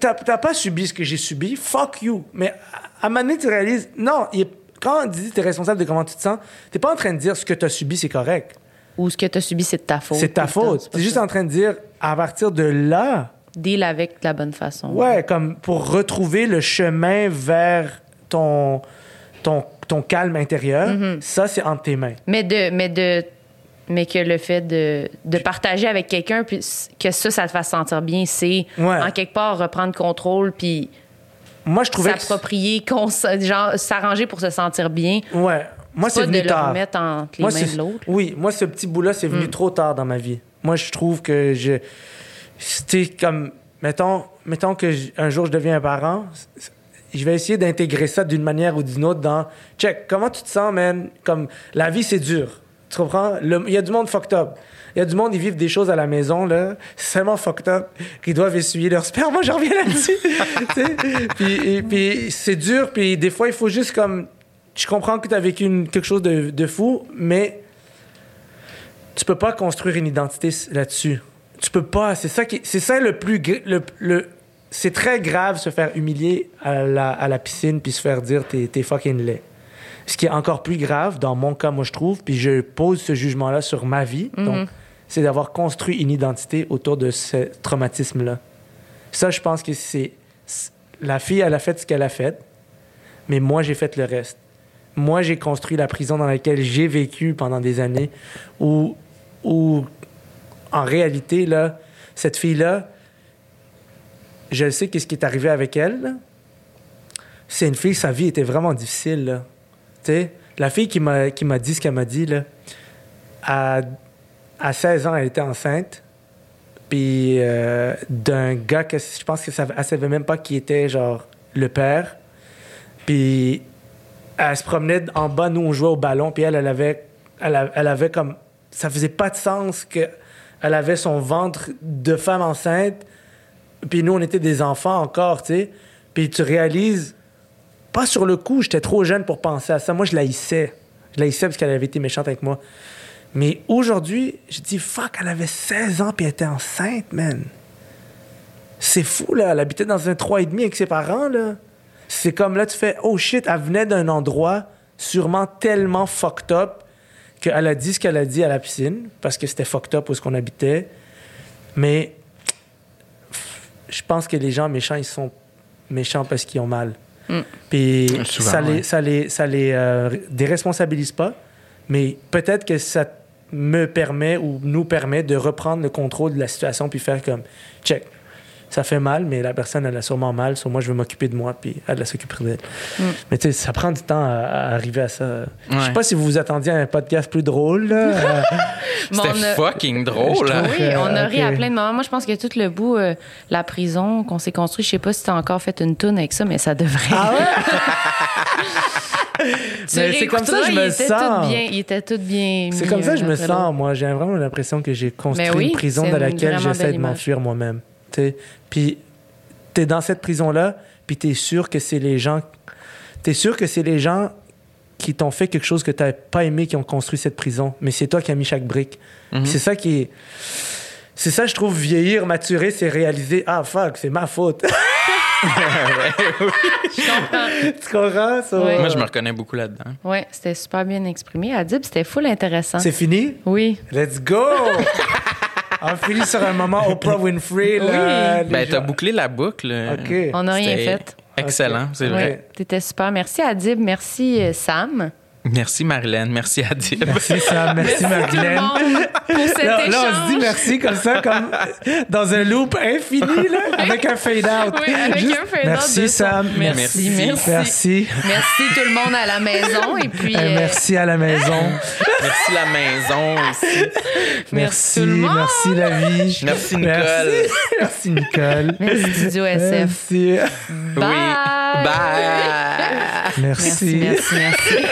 D: T'as t'as pas subi ce que j'ai subi, fuck you. Mais à à un moment donné, tu réalises, non, il est- quand on dit t'es responsable de comment tu te sens, t'es pas en train de dire ce que t'as subi, c'est correct.
C: ou ce que tu as subi, c'est de ta faute.
D: C'est ta faute. T'es juste en train de dire, à partir de là,
C: Deal avec de la bonne façon.
D: ouais, comme pour retrouver le chemin vers ton, ton, ton calme intérieur,
C: Mm-hmm.
D: ça, c'est entre tes mains.
C: Mais de, mais de, mais que le fait de, de partager avec quelqu'un, puis que ça, ça te fasse sentir bien, c'est
D: Ouais.
C: en quelque part reprendre contrôle, puis
D: Moi, je trouvais
C: s'approprier, s'arranger pour se sentir bien.
D: Ouais. Moi, c'est
C: de
D: venu
C: le
D: tard.
C: remettre entre les
D: Moi,
C: mains de l'autre.
D: Oui, moi, ce petit bout-là, c'est venu trop tard dans ma vie. Moi, je trouve que je. C'était comme. Mettons, mettons que un jour je deviens un parent, je vais essayer d'intégrer ça d'une manière ou d'une autre dans. Check, comment tu te sens, man? Comme, la vie, c'est dur. Tu comprends? Il y a du monde fucked up. Il y a du monde, ils vivent des choses à la maison, là. C'est tellement fucked up qu'ils doivent essuyer leur sperme. Moi, j'en reviens là-dessus. Puis, et- puis c'est dur, puis des fois, il faut juste comme. Je comprends que tu as vécu une- quelque chose de, de fou, mais tu peux pas construire une identité là-dessus. Tu peux pas. C'est ça qui, c'est ça le plus, le, le- c'est très grave se faire humilier à la, à la piscine puis se faire dire t'es, t'es fucking laid. Ce qui est encore plus grave dans mon cas, moi je trouve, puis je pose ce jugement-là sur ma vie. Donc, c'est d'avoir construit une identité autour de ce traumatisme-là. Ça, je pense que c'est la fille, elle a fait ce qu'elle a fait, mais moi, j'ai fait le reste. Moi, j'ai construit la prison dans laquelle j'ai vécu pendant des années, où, où en réalité, là, cette fille-là, je sais qu'est-ce qui est arrivé avec elle. C'est une fille, sa vie était vraiment difficile. Là. La fille qui m'a, qui m'a dit ce qu'elle m'a dit, là, à, à 16 ans, elle était enceinte. Puis euh, d'un gars que je pense que ça, elle savait même pas qui était genre le père. Puis elle se promenait en bas, nous on jouait au ballon, puis elle, elle avait, elle, elle avait comme, ça faisait pas de sens que elle avait son ventre de femme enceinte, puis nous on était des enfants encore, tu sais. Puis tu réalises, pas sur le coup, j'étais trop jeune pour penser à ça. Moi je la haïssais, je la haïssais parce qu'elle avait été méchante avec moi. Mais aujourd'hui, je dis, fuck, elle avait 16 ans puis elle était enceinte, man. C'est fou, là. Elle habitait dans un 3,5 avec ses parents, là. C'est comme là, tu fais, oh shit, elle venait d'un endroit sûrement tellement fucked up qu'elle a dit ce qu'elle a dit à la piscine, parce que c'était fucked up où est-ce qu'on habitait. Mais je pense que les gens méchants, ils sont méchants parce qu'ils ont mal. Puis
B: Souvent,
D: ça les,
B: ouais.
D: ça les, ça les euh, déresponsabilise pas, mais peut-être que ça me permet ou nous permet de reprendre le contrôle de la situation puis faire comme check. Ça fait mal, mais la personne, elle a sûrement mal. Sur moi, je vais m'occuper de moi, puis elle, elle s'occuper d'elle. Mais tu sais, ça prend du temps à, à arriver à ça. Je sais
B: Ouais.
D: pas si vous vous attendiez à un podcast plus drôle. Euh,
B: C'était
C: a-
B: fucking drôle. hein.
C: Oui, on a ri à plein de moments. Moi, je pense que tout le bout, euh, la prison qu'on s'est construit, je sais pas si t'as encore fait une toune avec ça, mais ça devrait.
D: ah ouais? C'est comme ça que je me sens.
C: Tout bien, il était tout bien.
D: C'est comme ça que je
C: euh,
D: me sens, moi. J'ai vraiment l'impression que j'ai construit
C: oui,
D: une prison dans laquelle j'essaie de m'enfuir moi-même. Tu sais. Puis t'es dans cette prison-là, puis t'es sûr que c'est les gens... T'es sûr que c'est les gens qui t'ont fait quelque chose que t'as pas aimé qui ont construit cette prison. Mais c'est toi qui as mis chaque brique.
C: Mhm.
D: C'est ça qui est... C'est ça, je trouve, vieillir, maturer, c'est réaliser, ah, fuck, c'est ma faute. tu comprends? ça?
C: Ouais.
B: Moi, je me reconnais beaucoup là-dedans.
C: Ouais, c'était super bien exprimé. Adib, c'était full intéressant.
D: C'est fini?
C: Oui.
D: Let's go! On finit sur un moment Oprah Winfrey. Là, les
B: Ben, t'as bouclé la boucle.
D: OK.
C: On n'a rien fait.
B: Excellent, c'est
C: Oui,
B: vrai.
C: t'étais super. Merci Adib, merci euh, Sam.
B: Merci Marilyn, merci Adib.
D: Merci Sam, merci
C: Tout le
D: Madeleine.
C: monde pour cet
D: Là, on se dit merci comme ça, comme dans un loop infini, là, avec un fade-out.
C: Oui, avec
D: Juste
C: un fade-out
D: Merci
C: de.
D: Sam.
C: Merci, merci.
D: Merci.
C: Merci tout le monde à la maison et puis
D: Euh,
C: euh,
D: merci à la maison.
B: merci la maison aussi.
D: Merci,
C: tout le monde.
D: merci la vie.
B: Merci Nicole.
D: Merci, merci Nicole.
C: merci Studio SF.
D: Merci.
C: Bye.
B: Oui. Bye.
C: Merci,
D: Merci.
C: merci, merci.